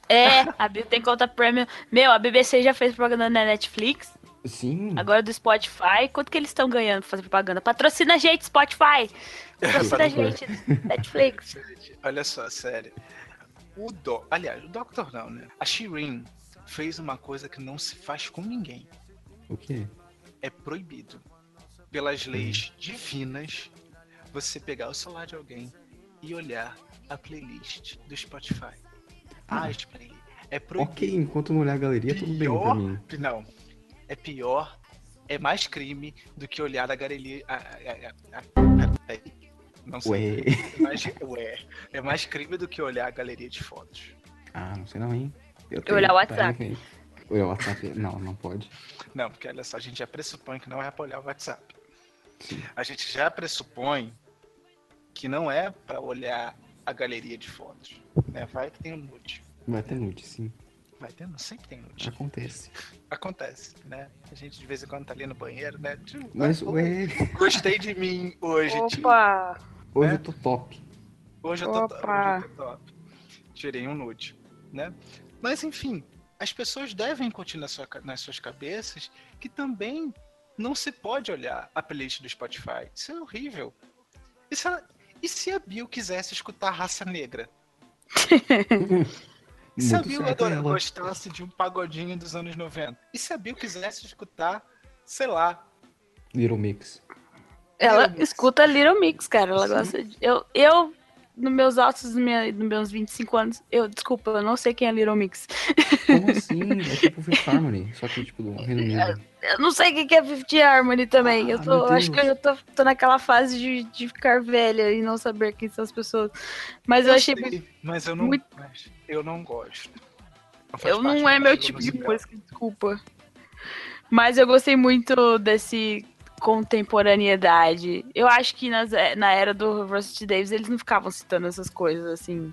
É, a Bill tem conta premium. Meu, a BBC já fez propaganda na Netflix, Sim. agora do Spotify. Quanto que eles estão ganhando pra fazer propaganda? Patrocina a gente, Spotify! Patrocina a gente, Netflix. Olha só, sério. O Do... Aliás, o Doctor não, né? A Shirin fez uma coisa que não se faz com ninguém. O quê? É proibido. Pelas leis divinas, você pegar o celular de alguém e olhar a playlist do Spotify. Ah. Playlists. É proibido. Ok, enquanto não olhar a galeria, tudo bem pra Pior- mim. Não. É pior. É mais crime do que olhar a galeria. A, a, a, não sei. Ué. É mais, ué. É mais crime do que olhar a galeria de fotos. Ah, não sei não, hein? Eu olhar o WhatsApp. Olhar o WhatsApp. Não, não pode. Não, porque olha só, a gente já pressupõe que não é pra olhar o WhatsApp. Sim. A gente já pressupõe que não é pra olhar a galeria de fotos. Né? Vai que tem um nude. Vai ter nude, sim. Vai ter, sempre tem nude. Acontece. Acontece, né? A gente de vez em quando tá ali no banheiro, né? Tipo, Mas, ué, Gostei de mim hoje, tio. Opa! hoje né? eu tô top. Hoje eu tô, hoje eu tô top. Tirei um nude, né? Mas enfim, as pessoas devem na sua nas suas cabeças que também não se pode olhar a playlist do Spotify. Isso é horrível. E se, ela- e se a Bill quisesse escutar raça negra? [laughs] E se a Bill ela. gostasse de um pagodinho dos anos 90? E se a Bill quisesse escutar, sei lá, Little Mix. Ela Little Mix. escuta Little Mix, cara. Ela Sim. gosta de. Eu, eu nos meus altos, nos minha- nos meus 25 anos, eu, desculpa, eu não sei quem é Little Mix. Como assim? É tipo Fifth [laughs] Harmony, só que tipo do Reino Unido. Eu não sei quem que é Fifty Harmony também. Ah, eu tô, acho que eu já tô, tô naquela fase de, de ficar velha e não saber quem são as pessoas. Mas eu, achei. sei, mas eu não, muito- mas eu não gosto. faz Eu não é meu tipo de música, desculpa. Mas eu gostei muito desse contemporaneidade. Eu acho que nas- na era do Rusty Davis eles não ficavam citando essas coisas assim.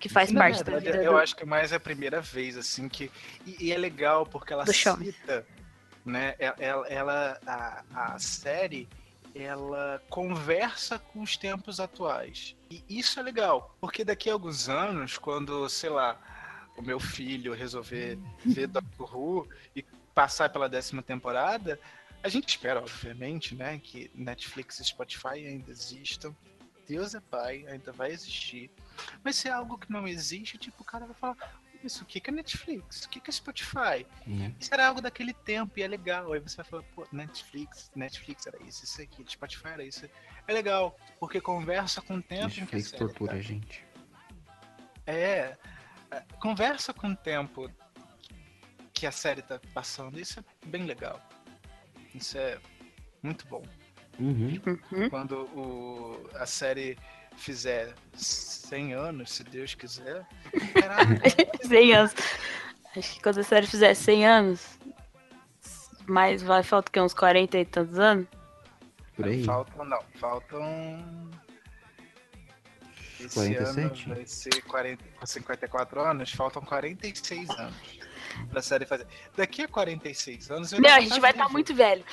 Que faz Na parte da verdade, vida. Eu do- acho que mais é a primeira vez, assim, que. E, e é legal porque ela Do show. cita, né? Ela, ela, ela- a, a série, ela conversa com os tempos atuais. E isso é legal, porque daqui a alguns anos, quando, sei lá, o meu filho resolver [laughs] ver Doctor Who e passar pela décima temporada, a gente espera, obviamente, né, que Netflix e Spotify ainda existam. Deus é pai, ainda vai existir. Mas se é algo que não existe, tipo, o cara vai falar, isso, o que que é Netflix? O que que é Spotify? Né? Isso era algo daquele tempo e é legal. Aí você vai falar, pô, Netflix, Netflix era isso, isso aqui, Spotify era isso. É legal, porque conversa com o tempo que Netflix série tortura tá. a gente. É, é, conversa com o tempo que a série tá passando. Isso é bem legal. Isso é muito bom. Uhum. Uhum. Quando o, a série fizer 100 anos, se Deus quiser. Caralho, [laughs] 100 anos. Acho que quando a série fizer 100 anos, mas vai falta que uns 40 e tantos anos? Por aí. faltam, não, faltam. Esse 47? ano vai ser 40, 54 anos, faltam 46 anos pra série fazer. Daqui a 46 anos. não a gente vai estar vivo. muito velho.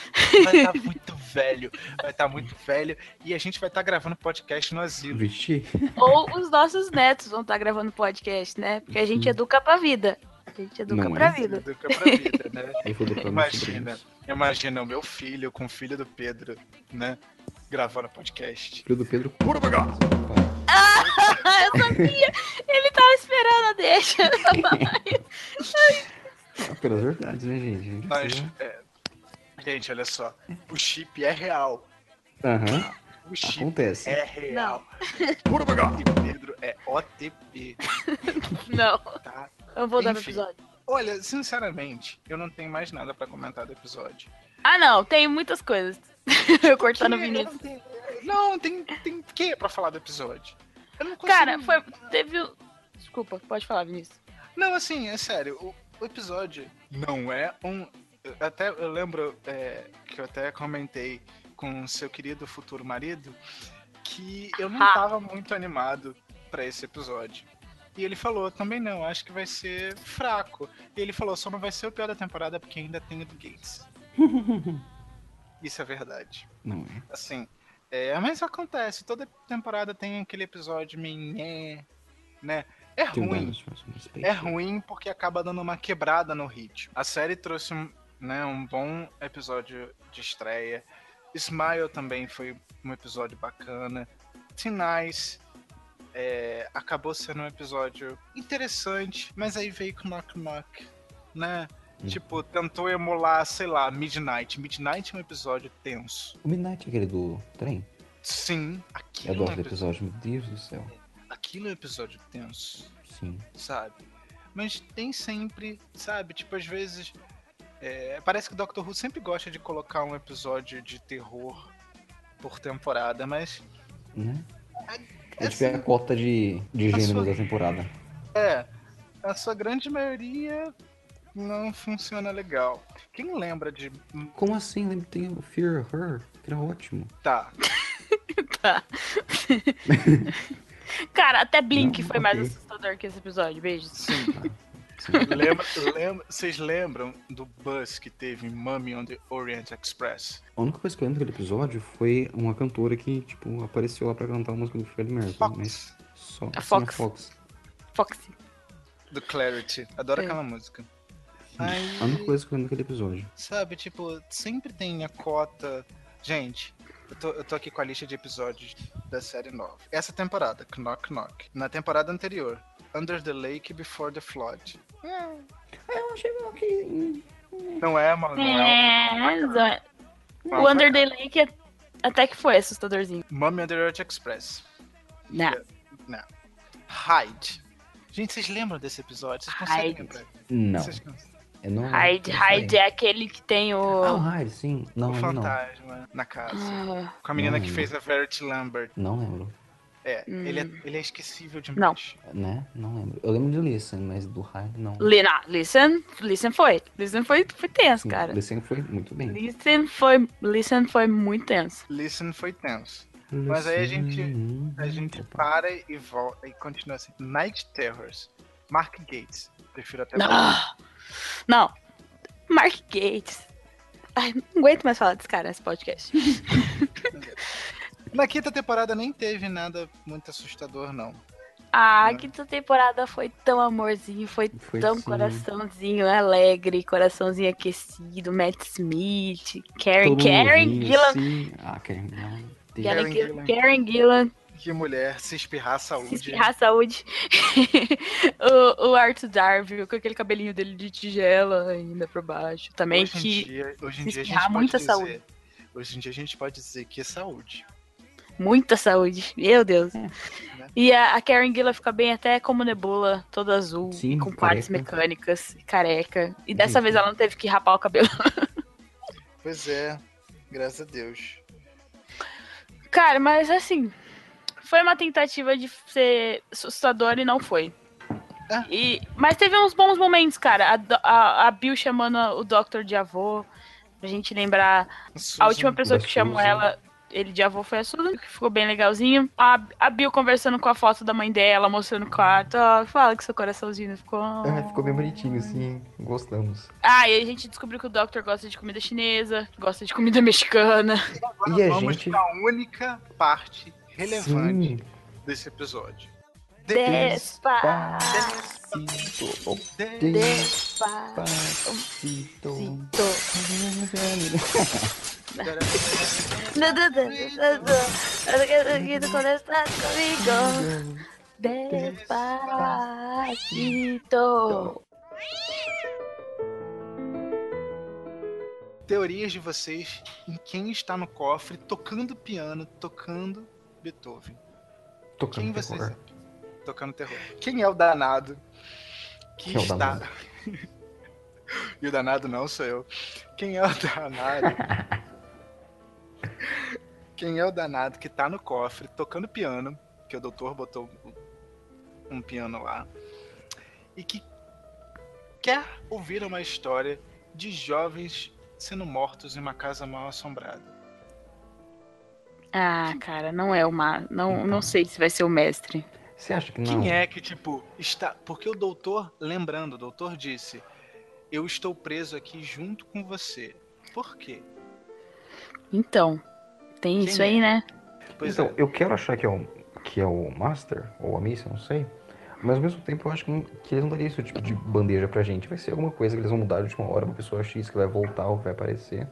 Vai estar muito velho. Vai estar muito velho. E a gente vai estar gravando podcast no asilo. Vixe. Ou os nossos netos vão estar gravando podcast, né? Porque a gente educa pra vida. A gente educa Não pra é? vida. Educa pra vida, né? [laughs] Imagina, imagina o meu filho com o filho do Pedro, né? Gravando podcast. Filho do Pedro. [laughs] eu sabia! Ele tava esperando a deixa. [laughs] Apenas verdades, né, gente? Mas, é, gente, olha só. O chip é real. Aham. O chip Acontece. é real. E Pedro é OTP, [laughs] Não, tá? eu vou dar no Enfim. episódio. Olha, sinceramente, eu não tenho mais nada pra comentar do episódio. Ah, não, tem muitas coisas. eu cortando o Vinícius. Não, tem, não, tem, tem o que pra falar do episódio? Eu não consigo... Cara, foi. Teve. o- Desculpa, pode falar, Vinícius. Não, assim, é sério, o, o episódio não é um. eu Até eu lembro é, que eu até comentei com seu querido futuro marido que eu não tava muito animado pra esse episódio. E ele falou, também não, acho que vai ser fraco. E ele falou, só não vai ser o pior da temporada porque ainda tem o do Gates. [laughs] Isso é verdade. Não é. Assim, é, mas acontece, toda temporada tem aquele episódio meio, né? É ruim. Space. É ruim porque acaba dando uma quebrada no ritmo. A série trouxe um, né, um bom episódio de estreia. Smile também foi um episódio bacana. Sinais é, acabou sendo um episódio interessante, mas aí veio com Knock Knock, né? Hum. Tipo, tentou emular, sei lá, Midnight. Midnight é um episódio tenso. O Midnight é aquele do trem? Sim, Eu aquilo, é adoro um esse episódio, episódio, meu Deus do céu. aquilo é um episódio tenso. Sim. sabe? Mas tem sempre, sabe? Tipo, às vezes. é, parece que o Doctor Who sempre gosta de colocar um episódio de terror por temporada, mas. Né? É A gente vê a cota de, de gêneros sua- da temporada. É, a sua grande maioria não funciona legal. Quem lembra de. Como assim? Lembra tem o Fear Her, que era ótimo. Tá, [laughs] Tá. [laughs] Cara, até Blink Não, foi mais ok. assustador que esse episódio. Beijos. [laughs] sim. lembra, lembra, vocês lembram do buzz que teve em Mummy on the Orient Express? A única coisa que eu lembro daquele episódio foi uma cantora que, tipo, apareceu lá pra cantar a música do Freddie Mercury. Fox. Mas só. A Fox. Fox. Foxy. Do Clarity. Adoro É. aquela música. A única Aí, coisa que eu lembro daquele episódio. sabe, tipo, sempre tem a cota. Gente, eu tô, eu tô aqui com a lista de episódios da série nova. Essa temporada, Knock Knock. Na temporada anterior, Under the Lake Before the Flood. Eu achei que. Não é, mano, não é. É, zo- Não, o Under the Lake é- até que foi assustadorzinho. Mummy the Orient Express. Não. Não. Hyde. Gente, vocês lembram desse episódio? Vocês conseguem Hyde. lembrar? Não. Vocês conseguem? Eu não Hyde, Hyde é aquele que tem o. Ah, o Hyde, sim. Não, o lembro não. fantasma na casa. Ah, Com a menina Não que fez a Verity Lambert. Não lembro. É, Hum. ele, é ele é esquecível demais. Né? Não lembro. Eu lembro de Listen, mas do Hyde não. Li- não, listen, listen foi. Listen foi, foi tenso, cara. Listen foi muito bem. Listen foi, listen foi muito tenso. Listen foi tenso. Mas aí a gente- Listen. A gente Opa. para e volta e continua assim. Night Terrors. Mark Gates. Prefiro até Não. Não. Mark Gates. Ai, não aguento mais falar desse cara nesse podcast. [laughs] Na quinta temporada nem teve nada muito assustador, não. Ah, Não. quinta temporada foi tão amorzinho, foi, Foi tão sim. coraçãozinho alegre, coraçãozinho aquecido, Matt Smith, Karen, Todo Karen Gillan, assim. Ah, Karen Gillan. Karen, Karen Gillan, Gillan. Karen Gillan, Que mulher se espirrar se saúde. espirrar saúde. [laughs] o, o Arthur Darville, com aquele cabelinho dele de tigela ainda por baixo. Também hoje em que dia, hoje em se dia a gente muita dizer, saúde. Hoje em dia a gente pode dizer que é saúde. muita saúde. Meu Deus. É. E a, a Karen Gillan fica bem até como nebula, toda azul, Sim, com partes careca. mecânicas, careca. E dessa vez ela não teve que rapar o cabelo. [laughs] Pois é, graças a Deus. Cara, mas assim, foi uma tentativa de ser assustador e não foi. É. E, mas teve uns bons momentos, cara. A, a, a Bill chamando o Doctor de avô. Pra gente lembrar. A última pessoa que chamou Susan. ela, ele de avô, foi a Susan, que ficou bem legalzinho. A, a Bill conversando com a foto da mãe dela, mostrando o quarto. Ó, fala que seu coraçãozinho ficou. Ah, ficou bem bonitinho, assim. Gostamos. Ah, e a gente descobriu que o Doctor gosta de comida chinesa, gosta de comida mexicana. Agora E a vamos gente- pra única parte relevante Sim. desse episódio. Despa. Despacito. Despa. Despacito. [laughs] Despacito. Teorias de vocês em quem está no cofre tocando piano, tocando Beethoven. Tocando Quem vocês terror. tocando terror? Quem é o danado que Quem é o está danado? [laughs] E o danado não sou eu. Quem é o danado? [laughs] Quem é o danado que tá no cofre tocando piano, que o doutor botou um piano lá, e que quer ouvir uma história de jovens sendo mortos em uma casa mal assombrada? Ah, cara, não é uma. Não, não sei se vai ser o mestre. Você acha que não? Quem é que, tipo, está. Porque o doutor, lembrando, o doutor disse: Eu estou preso aqui junto com você. Por quê? Então, tem Quem isso é? aí, né? Pois então, é. eu quero achar que é, o, que é o Master, ou a Missa, não sei. Mas ao mesmo tempo eu acho que, que eles não dariam esse tipo de bandeja pra gente. Vai ser alguma coisa que eles vão mudar de última hora, uma pessoa X que vai voltar ou vai aparecer.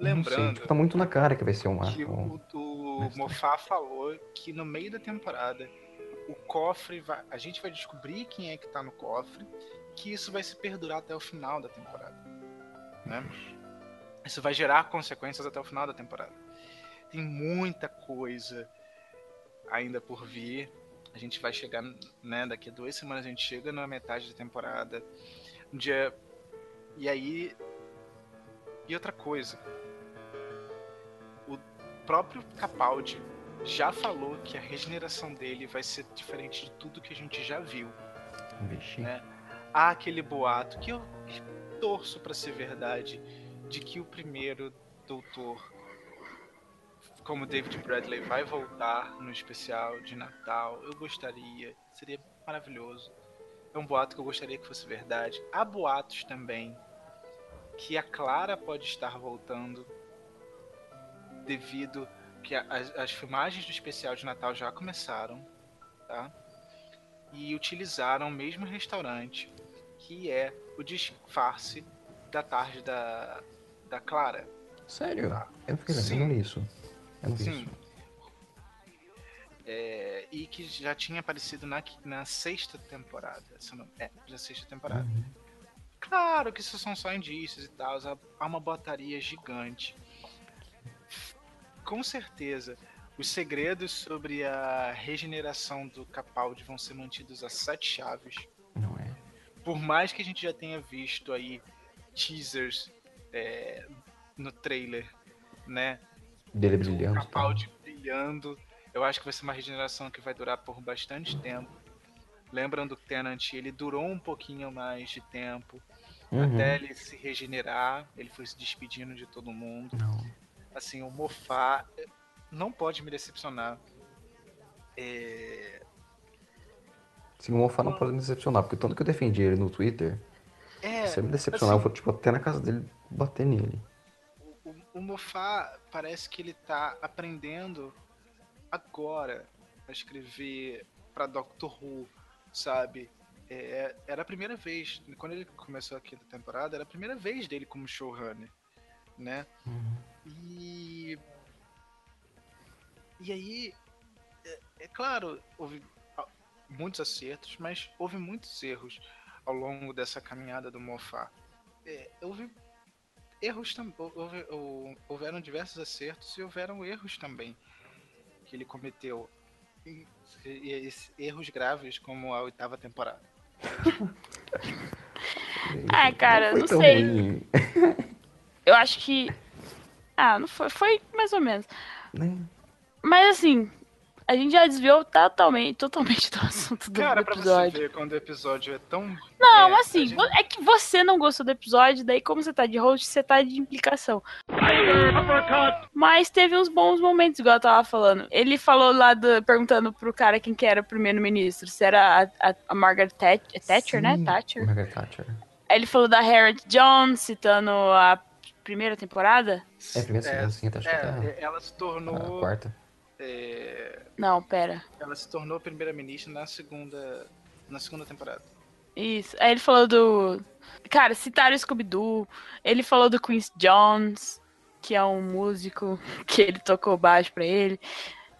Não sei, Lembrando tipo, tá muito na cara que vai ser um arco. o, o Mestre. Mofá falou que no meio da temporada o cofre vai. A gente vai descobrir quem é que tá no cofre, que isso vai se perdurar até o final da temporada. Né? Isso vai gerar consequências até o final da temporada. Tem muita coisa ainda por vir. A gente vai chegar, né? Daqui a duas semanas a gente chega na metade da temporada. Um dia. E aí. E outra coisa. O próprio Capaldi já falou que a regeneração dele vai ser diferente de tudo que a gente já viu. Vixe. né? Há aquele boato que eu torço pra ser verdade de que o primeiro doutor, como David Bradley, vai voltar no especial de Natal. Eu gostaria, seria maravilhoso. É um boato que eu gostaria que fosse verdade. Há boatos também que a Clara pode estar voltando devido que a- as, as filmagens do especial de Natal já começaram, tá? E utilizaram o mesmo restaurante que é o disfarce da tarde da, da Clara. Sério? Tá. Eu não fiquei Sim. sabendo nisso. Eu não vi Sim. isso. É, e que já tinha aparecido na, na sexta temporada. se não- É, na sexta temporada. Uhum. Claro que isso são só indícios e tal. há- Há uma botaria gigante. Com certeza, os segredos sobre a regeneração do Capaldi vão ser mantidos a sete chaves. Não é. Por mais que a gente já tenha visto aí teasers é, no trailer, né? Dele do brilhando. e tal. Capaldi brilhando. Eu acho que vai ser uma regeneração que vai durar por bastante tempo. Lembrando que Tenant, ele durou um pouquinho mais de tempo Uhum. até ele se regenerar. Ele foi se despedindo de todo mundo. Não. Assim, o Mofá não pode me decepcionar. É, Sim, o Moffat não pode me decepcionar, porque tanto que eu defendi ele no Twitter, é se ele me decepcionar, assim, eu vou tipo, até na casa dele bater nele. o, o Mofá parece que ele tá aprendendo agora a escrever pra Doctor Who, sabe? É, era a primeira vez, quando ele começou a quinta temporada, era a primeira vez dele como showrunner, né? E. E aí, é, é claro, houve ah, muitos acertos, mas houve muitos erros ao longo dessa caminhada do Mofá. É, houve erros também. Houve, hou- houveram diversos acertos e houveram erros também que ele cometeu. E, e esses erros graves, como a oitava temporada. [laughs] Ah, cara, não tão sei. ruim, Eu acho que. Ah, não foi. Foi mais ou menos. né? Mas assim, A gente já desviou totalmente, totalmente do assunto do Cara, pra você episódio. ver quando o episódio é tão. Não, É, assim, gente- é que você não gostou do episódio, daí como você tá de host, você tá de implicação. Mas teve uns bons momentos, igual eu tava falando. Ele falou lá, do- perguntando pro cara quem que era o primeiro-ministro, se era a, a- a Margaret Thatcher, é Thatcher né? Thatcher. Margaret Thatcher. Aí ele falou da Harriet Jones, citando a primeira temporada. É a primeira, É, sim, acho que até É, ela se a, a tornou. quarta. É, Não, pera. ela se tornou primeira-ministra na segunda. Na segunda temporada. Isso. Aí ele falou do. Cara, citaram o Scooby-Doo. Ele falou do Quincy Jones, que é um músico [laughs] que ele tocou baixo pra ele.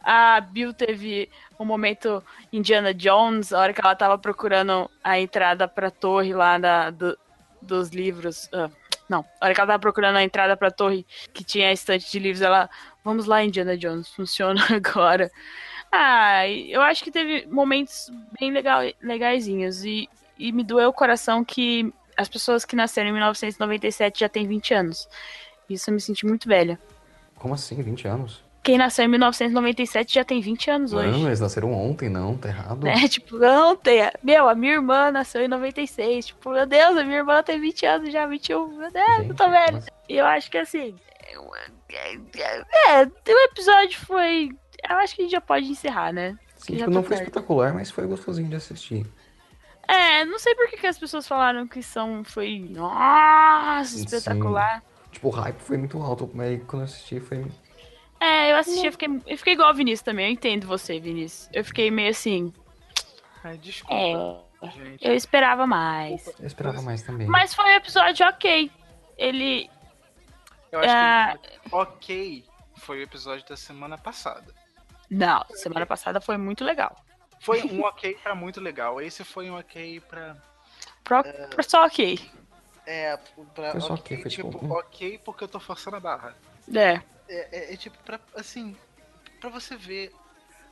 A Bill teve um momento Indiana Jones, a hora que ela tava procurando a entrada pra torre lá da, do- dos livros. ah, não, a hora que ela tava procurando a entrada pra torre que tinha a estante de livros, ela. Vamos lá, Indiana Jones, funciona [laughs] agora. Ah, eu acho que teve momentos bem legal, legaisinhos. E, e me doeu o coração que as pessoas que nasceram em 1997 já têm 20 anos. Isso eu me senti muito velha. Como assim? 20 anos? Quem nasceu em 1997 já tem 20 anos Não, hoje. eles nasceram ontem, não, tá errado. É, [laughs] tipo, ontem. Meu, a minha irmã nasceu em 96. Tipo, meu Deus, a minha irmã tem 20 anos já, 21. Meu Deus, eu Gente, tô velha. E eu acho que assim. É, o episódio foi. Eu acho que a gente já pode encerrar, né? Sim, tipo, não foi perto. espetacular, mas foi gostosinho de assistir. É, não sei por que, que as pessoas falaram que são. Foi. Nossa, Sim. espetacular. Tipo, o hype foi muito alto, mas quando eu assisti foi. É, eu assisti, eu fiquei, eu fiquei igual o Vinícius também. Eu entendo você, Vinícius. Eu fiquei meio assim. Ai, desculpa, É, gente. eu esperava mais. Eu esperava mais também. Mas foi um episódio ok. Ele. Eu acho Ah. que ok foi o episódio da semana passada. Não, semana passada foi muito legal. Foi um ok pra muito legal. Esse foi um ok pra. Pro, pro só ok. É, pra. Foi só ok, foi tipo, tipo, hum. ok porque eu tô forçando a barra. É. É, é- é tipo, pra, assim, pra você ver.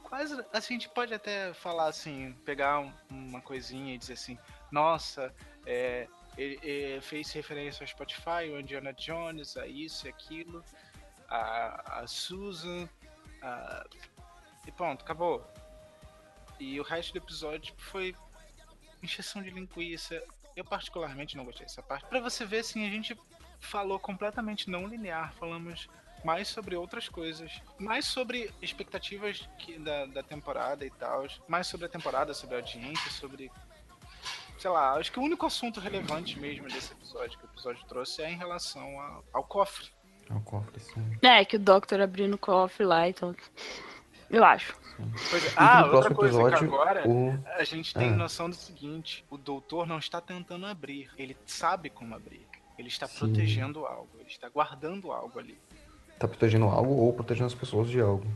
Quase. Assim, a gente pode até falar assim, pegar um- uma coisinha e dizer assim, nossa, é, ele, ele fez referência ao Spotify, o Indiana Jones, a isso e aquilo, a, a Susan, a- e pronto, acabou. E o resto do episódio foi encheção de linguiça. Eu particularmente não gostei dessa parte. Pra você ver, assim, a gente falou completamente não linear, falamos mais sobre outras coisas, mais sobre expectativas que, da, da temporada e tal, mais sobre a temporada, sobre a audiência, sobre. Sei lá, acho que o único assunto relevante mesmo desse episódio que o episódio trouxe é em relação a- ao cofre. É o cofre, sim. É, que o Doctor abriu no cofre lá, então. Eu acho. Pois é. E Ah, outra próximo coisa que episódio, agora o. a gente tem Ah. noção do seguinte: o doutor não está tentando abrir, ele sabe como abrir. Ele está Sim. protegendo algo, ele está guardando algo ali. Tá protegendo algo ou protegendo as pessoas de algo.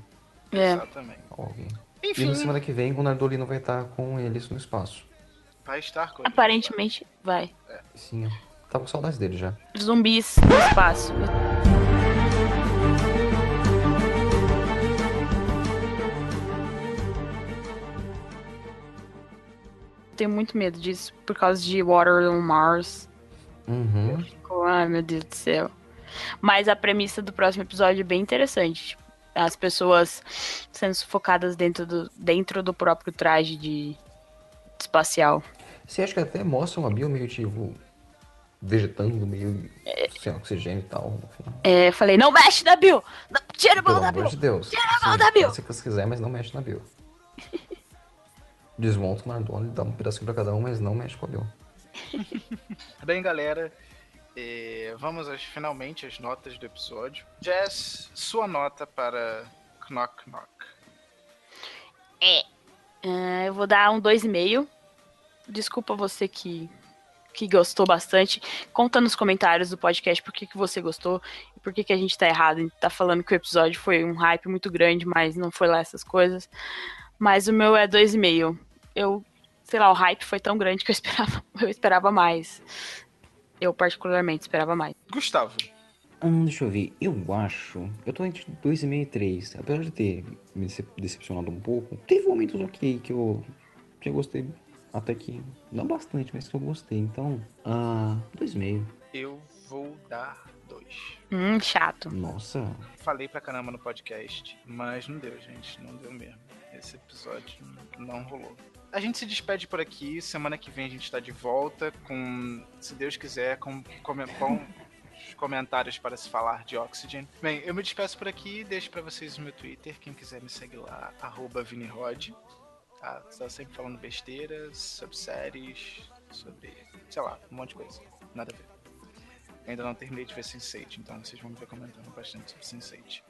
É. Exatamente. Alguém. E Enfim, na semana que vem o Nardolino vai estar com eles no espaço. Vai estar com ele. Aparentemente vai. Sim, eu tava com saudades dele já. Zumbis no espaço. Tenho muito medo disso por causa de Water on Mars. Uhum. Fico, Ai, meu Deus do céu. Mas a premissa do próximo episódio é bem interessante. Tipo, As pessoas sendo sufocadas dentro do, dentro do próprio traje de espacial. Você acha que até mostra uma bio meio tipo. vegetando, meio. sem oxigênio e tal. É, eu falei, não mexe na Bill! Não, tira a mão Pelo da amor Bill! de Deus. Tira a mão Sim, da Bill! que você quiser, mas não mexe na bio. [laughs] Desmonta o Nardone, dá um pedacinho pra cada um, mas não mexe com a bio. [laughs] Bem, galera, eh, vamos às, finalmente às notas do episódio. Jess, sua nota para Knock Knock. É, eu vou dar um 2,5. Desculpa você que, que gostou bastante. Conta nos comentários do podcast por que, que você gostou e por que, que a gente tá errado. A gente tá falando que o episódio foi um hype muito grande, mas não foi lá essas coisas. Mas o meu é 2,5. Eu, sei lá, o hype foi tão grande que eu [laughs] esperava, eu esperava mais. Eu, particularmente, esperava mais. Gustavo, Hum, deixa eu ver, eu acho. Eu tô entre 2,5 e 3. Apesar de ter me decep- decepcionado um pouco, teve momentos ok que eu, que eu gostei. Até que. Não bastante, mas que eu gostei. Então, ah, 2,5. eu vou dar dois. Hum, chato. Nossa. Falei pra caramba no podcast, mas não deu, gente. Não deu mesmo. esse episódio não rolou. A gente se despede por aqui. Semana que vem a gente está de volta com, se Deus quiser, com, com bom, comentários para se falar de Oxygen. Bem, eu me despeço por aqui, deixo para vocês o meu Twitter, quem quiser me segue lá, arroba ViniRod. Tá? Tá sempre falando besteiras, sobre séries, sobre, sei lá, um monte de coisa. Nada a ver. Ainda não terminei de ver Sense8, então vocês vão me ver comentando bastante sobre Sense8.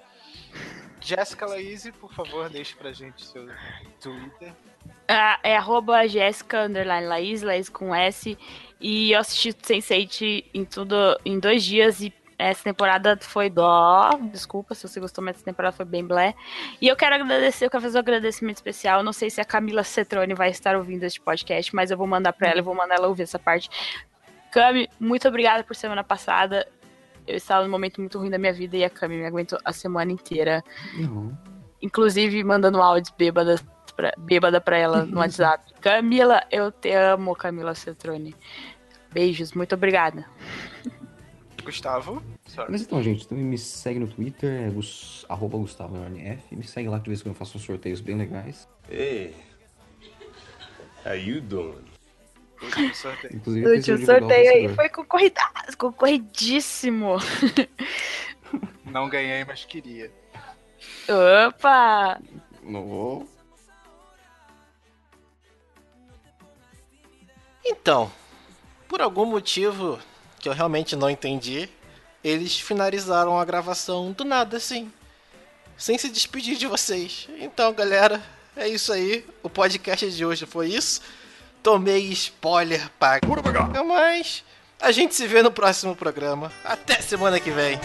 Jéssica Laíse, por favor, deixe pra gente seu Twitter. Ah, é arroba Jéssica underline Laís, Laís com S. E eu assisti Sense8 em tudo em dois dias e essa temporada foi dó. Desculpa se você gostou, mas essa temporada foi bem blé. E eu quero agradecer, eu quero fazer um agradecimento especial. Não sei se a Camila Cetrone vai estar ouvindo este podcast, mas eu vou mandar pra ela, eu vou mandar ela ouvir essa parte. Cami, muito obrigada por semana passada. Eu estava num momento muito ruim da minha vida e a Cami me aguentou a semana inteira. Uhum. Inclusive mandando áudios bêbadas pra, bêbada pra ela no [laughs] WhatsApp. Camila, eu te amo, Camila Cetrone. Beijos, muito obrigada. Gustavo. Sorry. Mas então, gente, também me segue no Twitter, é gus, arroba Gustavo. Me segue lá que de vez em quando eu faço uns sorteios bem legais. Hey, how you doing? Último sorteio. Inclusive, O último sorteio aí foi concorrida, concorridíssimo. Não ganhei, mas queria. Opa! Não vou. Então, por algum motivo que eu realmente não entendi, eles finalizaram a gravação do nada assim, sem se despedir de vocês. Então, galera, é isso aí. O podcast de hoje foi isso. Tomei spoiler pra mas a gente se vê no próximo programa. Até semana que vem.